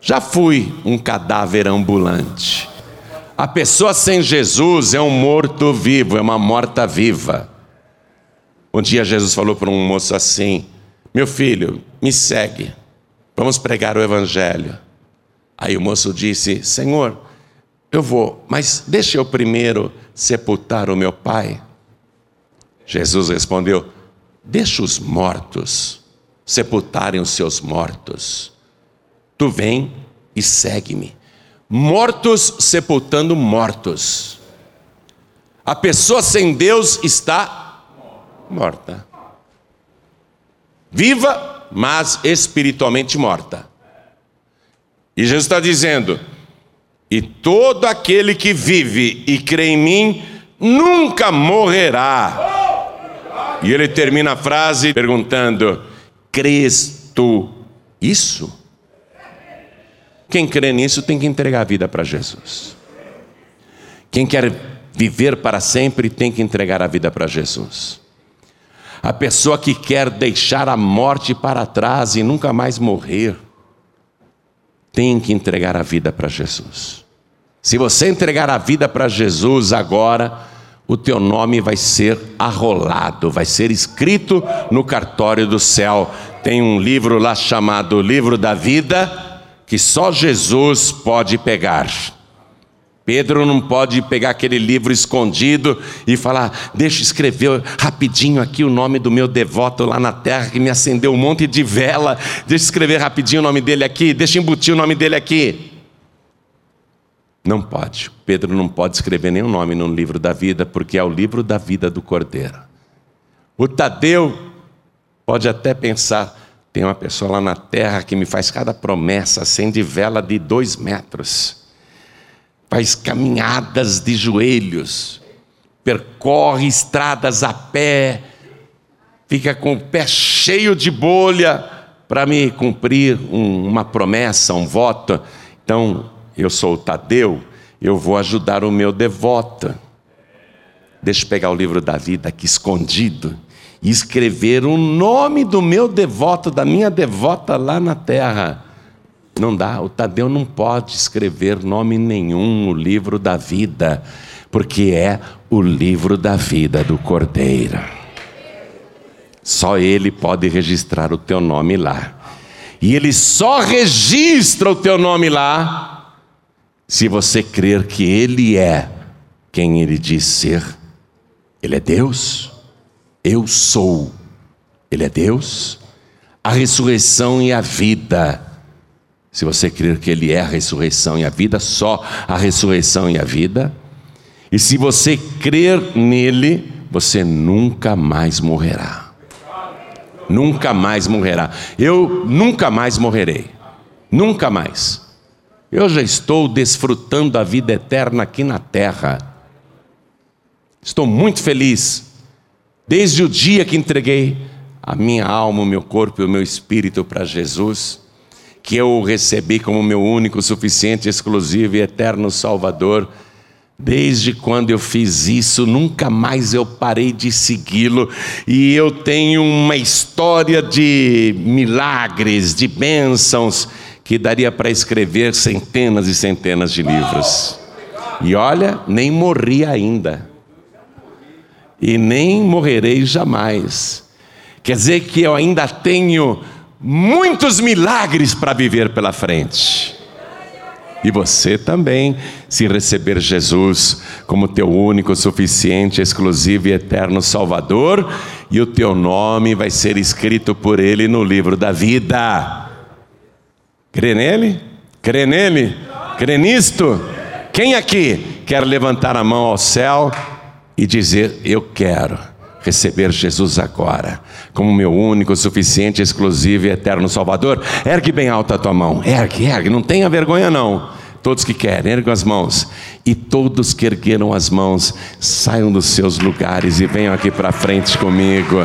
Já fui um cadáver ambulante. A pessoa sem Jesus é um morto vivo, é uma morta viva. Um dia Jesus falou para um moço assim: Meu filho, me segue, vamos pregar o Evangelho. Aí o moço disse: Senhor, eu vou, mas deixa eu primeiro sepultar o meu pai. Jesus respondeu: Deixa os mortos sepultarem os seus mortos. Tu vem e segue-me mortos sepultando mortos. A pessoa sem Deus está morta. Viva, mas espiritualmente morta. E Jesus está dizendo: e todo aquele que vive e crê em mim nunca morrerá. E ele termina a frase perguntando: crês tu isso? Quem crê nisso tem que entregar a vida para Jesus. Quem quer viver para sempre tem que entregar a vida para Jesus. A pessoa que quer deixar a morte para trás e nunca mais morrer, tem que entregar a vida para Jesus. Se você entregar a vida para Jesus agora, o teu nome vai ser arrolado, vai ser escrito no cartório do céu. Tem um livro lá chamado Livro da Vida, que só Jesus pode pegar. Pedro não pode pegar aquele livro escondido e falar: deixa eu escrever rapidinho aqui o nome do meu devoto lá na terra que me acendeu um monte de vela. Deixa eu escrever rapidinho o nome dele aqui, deixa eu embutir o nome dele aqui. Não pode. Pedro não pode escrever nenhum nome no livro da vida, porque é o livro da vida do Cordeiro. O Tadeu pode até pensar: tem uma pessoa lá na terra que me faz cada promessa, acende vela de dois metros faz caminhadas de joelhos, percorre estradas a pé, fica com o pé cheio de bolha para me cumprir um, uma promessa, um voto. Então, eu sou o Tadeu, eu vou ajudar o meu devoto. Deixa eu pegar o livro da vida aqui escondido e escrever o nome do meu devoto, da minha devota lá na terra. Não dá, o Tadeu não pode escrever nome nenhum no livro da vida, porque é o livro da vida do Cordeiro. Só ele pode registrar o teu nome lá. E ele só registra o teu nome lá se você crer que ele é quem ele diz ser. Ele é Deus. Eu sou. Ele é Deus. A ressurreição e a vida. Se você crer que Ele é a ressurreição e a vida, só a ressurreição e a vida. E se você crer nele, você nunca mais morrerá. Nunca mais morrerá. Eu nunca mais morrerei. Nunca mais. Eu já estou desfrutando a vida eterna aqui na terra. Estou muito feliz. Desde o dia que entreguei a minha alma, o meu corpo e o meu espírito para Jesus que eu recebi como meu único, suficiente, exclusivo e eterno Salvador. Desde quando eu fiz isso, nunca mais eu parei de segui-lo, e eu tenho uma história de milagres, de bênçãos, que daria para escrever centenas e centenas de livros. E olha, nem morri ainda, e nem morrerei jamais. Quer dizer que eu ainda tenho muitos milagres para viver pela frente. E você também, se receber Jesus como teu único, suficiente, exclusivo e eterno Salvador, e o teu nome vai ser escrito por Ele no livro da vida. Crê nele? Crê nele? Crê nisto? Quem aqui quer levantar a mão ao céu e dizer: Eu quero? receber Jesus agora, como meu único, suficiente, exclusivo e eterno Salvador, ergue bem alta a tua mão, ergue, ergue, não tenha vergonha não. Todos que querem, ergam as mãos. E todos que ergueram as mãos, saiam dos seus lugares e venham aqui para frente comigo.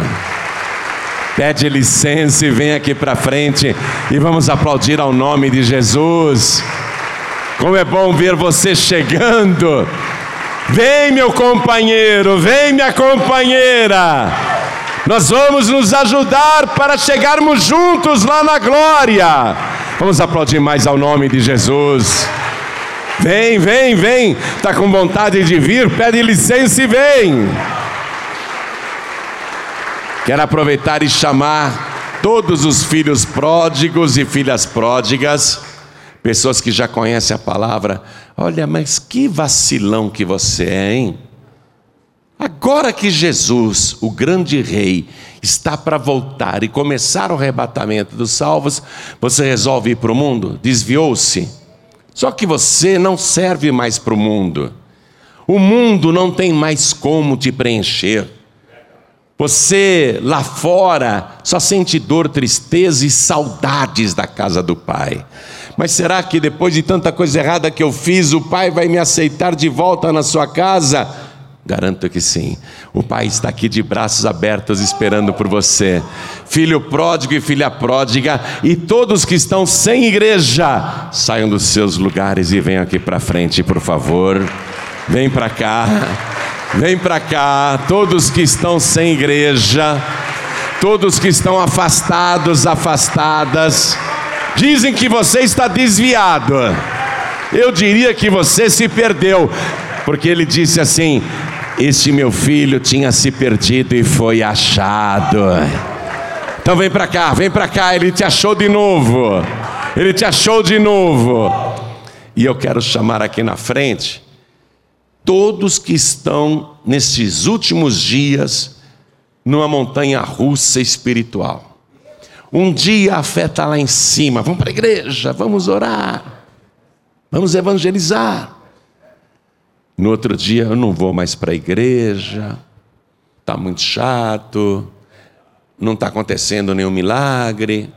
Pede licença e vem aqui para frente e vamos aplaudir ao nome de Jesus. Como é bom ver você chegando. Vem, meu companheiro, vem, minha companheira. Nós vamos nos ajudar para chegarmos juntos lá na glória. Vamos aplaudir mais ao nome de Jesus. Vem, vem, vem. Está com vontade de vir? Pede licença e vem. Quero aproveitar e chamar todos os filhos pródigos e filhas pródigas Pessoas que já conhecem a palavra, olha, mas que vacilão que você é, hein? Agora que Jesus, o grande rei, está para voltar e começar o arrebatamento dos salvos, você resolve ir para o mundo? Desviou-se. Só que você não serve mais para o mundo. O mundo não tem mais como te preencher. Você lá fora só sente dor, tristeza e saudades da casa do Pai. Mas será que depois de tanta coisa errada que eu fiz, o Pai vai me aceitar de volta na sua casa? Garanto que sim. O Pai está aqui de braços abertos esperando por você. Filho pródigo e filha pródiga, e todos que estão sem igreja, saiam dos seus lugares e venham aqui para frente, por favor. Vem para cá. Vem para cá. Todos que estão sem igreja, todos que estão afastados, afastadas, dizem que você está desviado. Eu diria que você se perdeu, porque ele disse assim: este meu filho tinha se perdido e foi achado. Então vem para cá, vem para cá, ele te achou de novo. Ele te achou de novo. E eu quero chamar aqui na frente todos que estão nesses últimos dias numa montanha russa espiritual. Um dia a fé está lá em cima, vamos para a igreja, vamos orar, vamos evangelizar. No outro dia, eu não vou mais para a igreja, está muito chato, não está acontecendo nenhum milagre,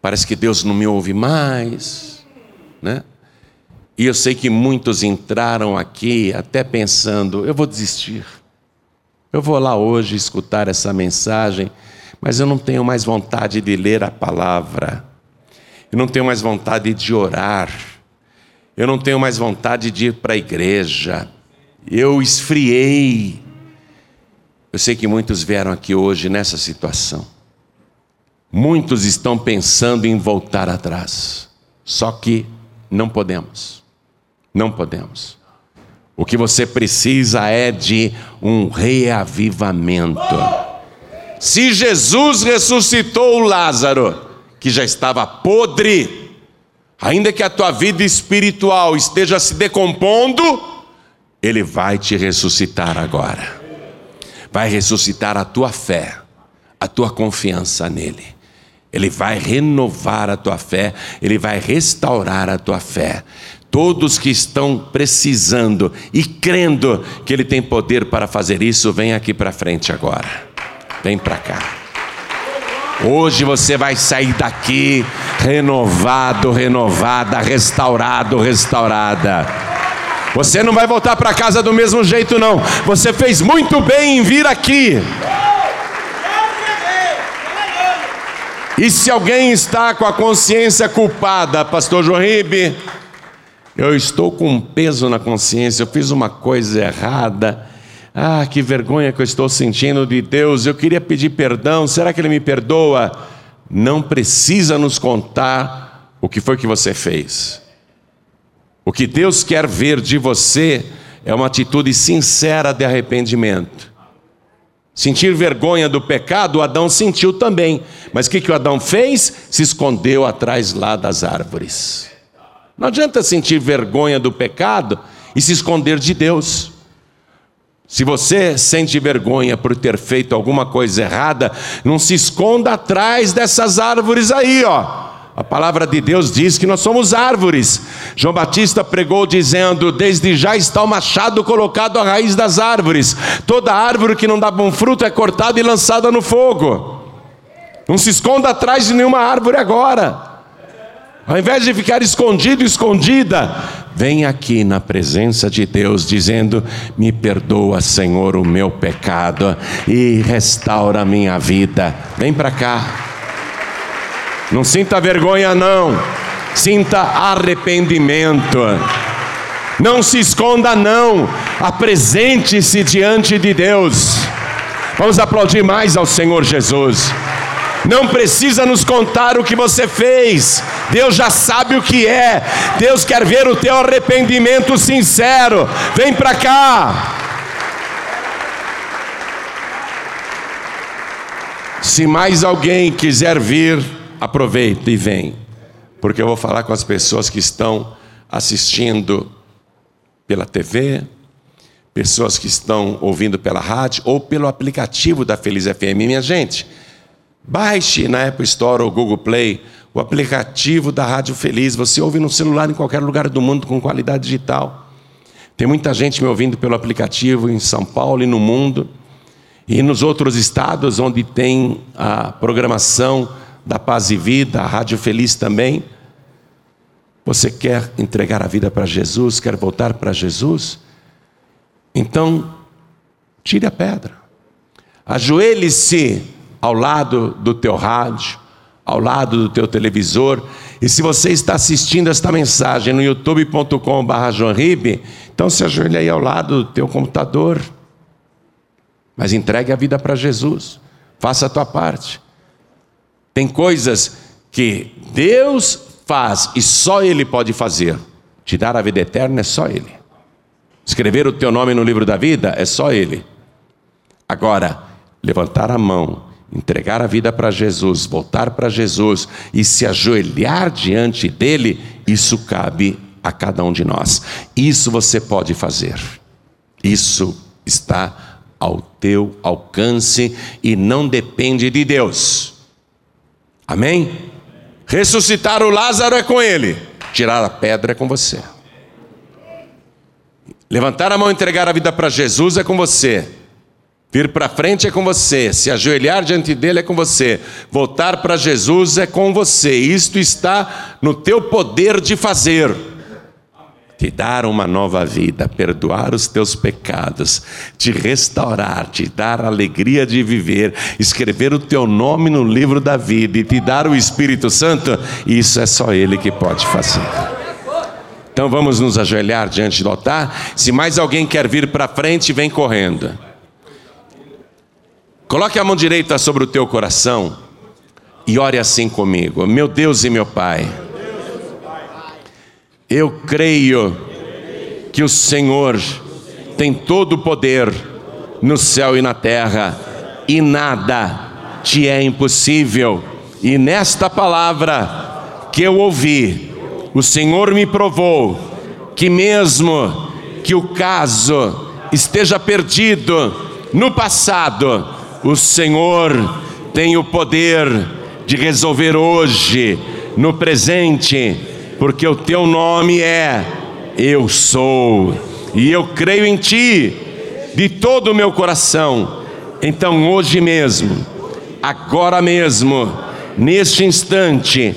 parece que Deus não me ouve mais, né? E eu sei que muitos entraram aqui até pensando: eu vou desistir, eu vou lá hoje escutar essa mensagem, mas eu não tenho mais vontade de ler a palavra, eu não tenho mais vontade de orar eu não tenho mais vontade de ir para a igreja, eu esfriei. Eu sei que muitos vieram aqui hoje nessa situação. Muitos estão pensando em voltar atrás, só que não podemos. Não podemos. O que você precisa é de um reavivamento. Se Jesus ressuscitou o Lázaro, que já estava podre, Ainda que a tua vida espiritual esteja se decompondo, Ele vai te ressuscitar agora. Vai ressuscitar a tua fé, a tua confiança nele. Ele vai renovar a tua fé, Ele vai restaurar a tua fé. Todos que estão precisando e crendo que Ele tem poder para fazer isso, vem aqui para frente agora. Vem para cá. Hoje você vai sair daqui renovado, renovada, restaurado, restaurada. Você não vai voltar para casa do mesmo jeito, não. Você fez muito bem em vir aqui. E se alguém está com a consciência culpada, Pastor Joaíbe, eu estou com um peso na consciência, eu fiz uma coisa errada ah, que vergonha que eu estou sentindo de Deus, eu queria pedir perdão, será que Ele me perdoa? Não precisa nos contar o que foi que você fez. O que Deus quer ver de você é uma atitude sincera de arrependimento. Sentir vergonha do pecado, Adão sentiu também. Mas o que, que o Adão fez? Se escondeu atrás lá das árvores. Não adianta sentir vergonha do pecado e se esconder de Deus. Se você sente vergonha por ter feito alguma coisa errada, não se esconda atrás dessas árvores aí, ó. A palavra de Deus diz que nós somos árvores. João Batista pregou dizendo: Desde já está o machado colocado à raiz das árvores. Toda árvore que não dá bom fruto é cortada e lançada no fogo. Não se esconda atrás de nenhuma árvore agora. Ao invés de ficar escondido, escondida, vem aqui na presença de Deus dizendo: Me perdoa, Senhor, o meu pecado e restaura a minha vida. Vem para cá. Não sinta vergonha, não. Sinta arrependimento. Não se esconda, não. Apresente-se diante de Deus. Vamos aplaudir mais ao Senhor Jesus. Não precisa nos contar o que você fez, Deus já sabe o que é, Deus quer ver o teu arrependimento sincero. Vem para cá. Se mais alguém quiser vir, aproveita e vem, porque eu vou falar com as pessoas que estão assistindo pela TV, pessoas que estão ouvindo pela rádio ou pelo aplicativo da Feliz FM. Minha gente, Baixe na Apple Store ou Google Play o aplicativo da Rádio Feliz. Você ouve no celular em qualquer lugar do mundo com qualidade digital. Tem muita gente me ouvindo pelo aplicativo em São Paulo e no mundo, e nos outros estados onde tem a programação da Paz e Vida, a Rádio Feliz também. Você quer entregar a vida para Jesus, quer voltar para Jesus? Então, tire a pedra. Ajoelhe-se ao lado do teu rádio, ao lado do teu televisor. E se você está assistindo esta mensagem no youtube.com.br, então se ajoelhe aí ao lado do teu computador. Mas entregue a vida para Jesus. Faça a tua parte. Tem coisas que Deus faz e só Ele pode fazer. Te dar a vida eterna é só Ele. Escrever o teu nome no livro da vida é só Ele. Agora, levantar a mão entregar a vida para Jesus, voltar para Jesus e se ajoelhar diante dele, isso cabe a cada um de nós. Isso você pode fazer. Isso está ao teu alcance e não depende de Deus. Amém? Ressuscitar o Lázaro é com ele, tirar a pedra é com você. Levantar a mão e entregar a vida para Jesus é com você. Vir para frente é com você, se ajoelhar diante dele é com você, voltar para Jesus é com você. Isto está no teu poder de fazer. Te dar uma nova vida, perdoar os teus pecados, te restaurar, te dar alegria de viver, escrever o teu nome no livro da vida e te dar o Espírito Santo, isso é só Ele que pode fazer. Então vamos nos ajoelhar diante do altar. Se mais alguém quer vir para frente, vem correndo. Coloque a mão direita sobre o teu coração e ore assim comigo: Meu Deus e meu Pai, eu creio que o Senhor tem todo o poder no céu e na terra e nada te é impossível. E nesta palavra que eu ouvi, o Senhor me provou que, mesmo que o caso esteja perdido no passado, o Senhor tem o poder de resolver hoje, no presente, porque o teu nome é Eu sou, e eu creio em ti de todo o meu coração. Então, hoje mesmo, agora mesmo, neste instante,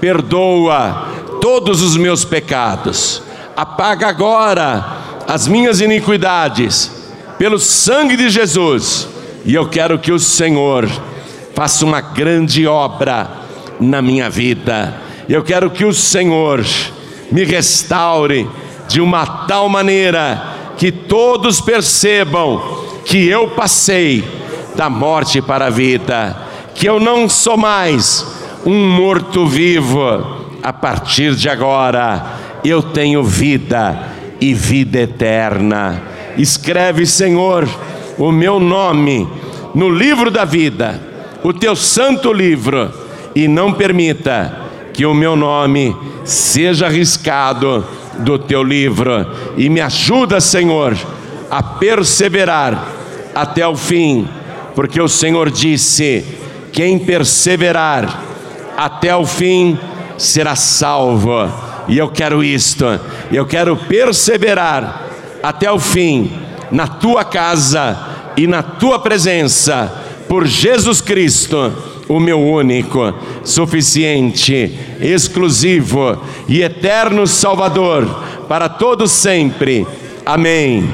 perdoa todos os meus pecados, apaga agora as minhas iniquidades, pelo sangue de Jesus e eu quero que o Senhor faça uma grande obra na minha vida. Eu quero que o Senhor me restaure de uma tal maneira que todos percebam que eu passei da morte para a vida, que eu não sou mais um morto-vivo. A partir de agora, eu tenho vida e vida eterna. Escreve, Senhor o meu nome no livro da vida, o teu santo livro, e não permita que o meu nome seja arriscado do teu livro. E me ajuda, Senhor, a perseverar até o fim, porque o Senhor disse: quem perseverar até o fim será salvo. E eu quero isto, eu quero perseverar até o fim na tua casa e na tua presença, por Jesus Cristo, o meu único, suficiente, exclusivo e eterno Salvador, para todos sempre. Amém.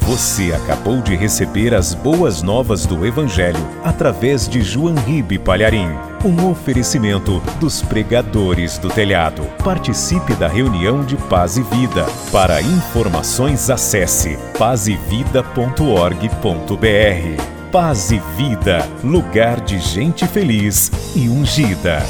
Você acabou de receber as boas novas do Evangelho através de João Ribe Palharim. Um oferecimento dos pregadores do telhado. Participe da reunião de Paz e Vida. Para informações, acesse pazevida.org.br. Paz e Vida, lugar de gente feliz e ungida.